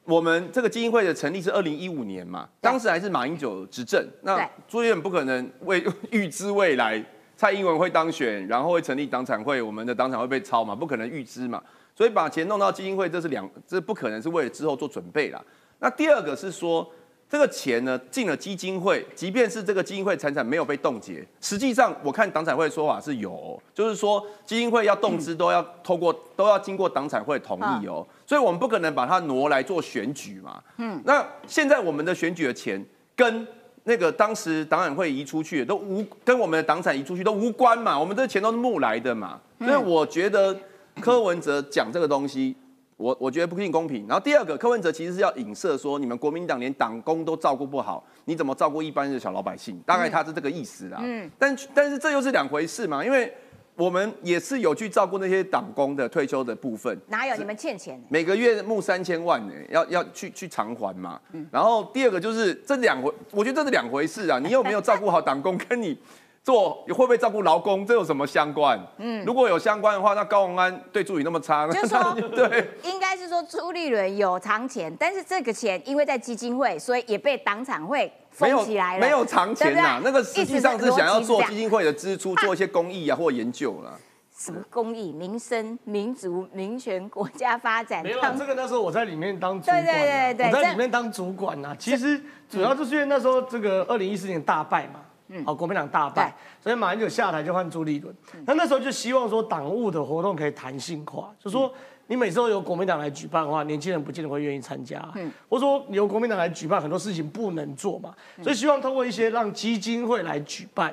我们这个基金会的成立是二零一五年嘛，当时还是马英九执政，那朱院不可能为预知未来蔡英文会当选，然后会成立党产会，我们的党产会被抄嘛，不可能预知嘛，所以把钱弄到基金会，这是两，这不可能是为了之后做准备啦。那第二个是说。这个钱呢进了基金会，即便是这个基金会财产没有被冻结，实际上我看党产会的说法是有，就是说基金会要动资都要透过都要经过党产会同意哦，所以我们不可能把它挪来做选举嘛。嗯，那现在我们的选举的钱跟那个当时党产会移出去都无跟我们的党产移出去都无关嘛，我们这钱都是募来的嘛，所以我觉得柯文哲讲这个东西。我我觉得不一定公平。然后第二个，柯文哲其实是要影射说，你们国民党连党工都照顾不好，你怎么照顾一般的小老百姓？大概他是这个意思啦。嗯。但但是这又是两回事嘛，因为我们也是有去照顾那些党工的退休的部分，哪有你们欠钱？每个月募三千万呢，要要去去偿还嘛。然后第二个就是这两回，我觉得这是两回事啊。你有没有照顾好党工，跟你做会不会照顾劳工，这有什么相关？嗯，如果有相关的话，那高鸿安对助理那么差，就是说对，应该是说朱立伦有藏钱，但是这个钱因为在基金会，所以也被党产会没有封起来了，没有藏钱呐，那个实际上是想要做基金会的支出，做一些公益啊或研究啦。什么公益、民生、民族、民权、国家发展，没有当这个那时候我在里面当主管啊，对对对对我在里面当主管呐、其实主要就是因为那时候这个二零一四年大败嘛，嗯。好，国民党大败，所以马英九下台就换朱立伦。嗯。那那时候就希望说党务的活动可以弹性化，就说你每次都由国民党来举办的话，年轻人不见得会愿意参加。嗯。或者说由国民党来举办很多事情不能做嘛，嗯。所以希望通过一些让基金会来举办，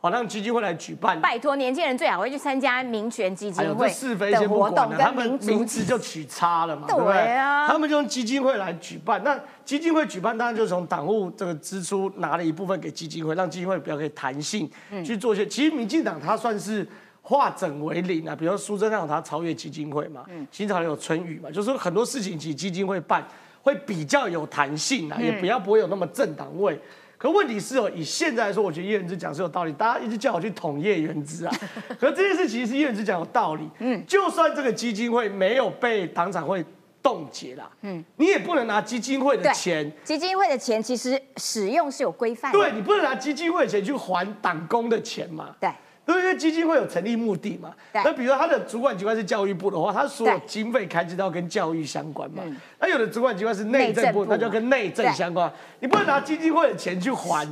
好让基金会来举办。拜托年轻人最好会去参加民权基金会是非的先活动他们名字就取差了嘛，对不对？他们就用基金会来举办，那基金会举办当然就从党务这个支出拿了一部分给基金会，让基金会比较可以弹性嗯去做一些。其实民进党它算是化整为零啊，比如说苏贞昌他超越基金会嘛，嗯新潮流有春雨嘛，就是说很多事情其实基金会办会比较有弹性啊，嗯也不要不会有那么政党味。可问题是哦，以现在来说，我觉得叶元之讲是有道理。大家一直叫我去捅叶元之啊，*laughs* 可是这件事其实是叶元之讲有道理。嗯，就算这个基金会没有被党产会冻结啦，嗯，你也不能拿基金会的对钱，基金会的钱其实使用是有规范的，对你不能拿基金会的钱去还党工的钱嘛。对对，因为基金会有成立目的嘛。那比如说它的主管机关是教育部的话，他所有经费开支都要跟教育相关嘛。那有的主管机关是内政部，政部那就跟内政相关。你不能拿基金会的钱去还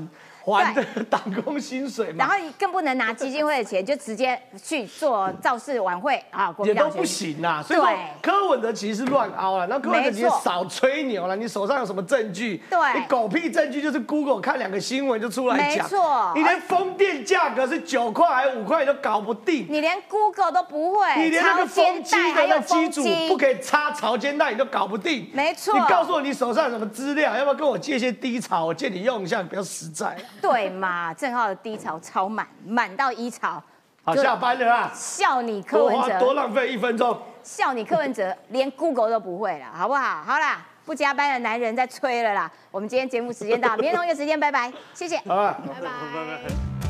还这对个党工薪水嘛。然后你更不能拿基金会的钱就直接去做造势晚会啊，也都不行啦，所以柯文哲其实是乱凹了，那柯文哲其实少吹牛了，你手上有什么证据？对你狗屁证据就是 Google 看两个新闻就出来讲，没错你连风电价格是九块还是五块你都搞不定，你连 Google 都不会，你连那个风机带还有的那机组不可以插潮间带，你都搞不定。没错你告诉我你手上有什么资料，要不要跟我借一些低潮，我借你用一下，比较实在。*laughs* 对嘛？郑浩的低潮超满，满到一潮，好，下班了啊，笑你柯文哲多哲，浪费一分钟。笑你柯文哲，连 Google 都不会了，好不好？好啦，不加班的男人在吹了啦。我们今天节目时间到，明天同一个时间，拜拜，谢谢。好拜拜，拜拜。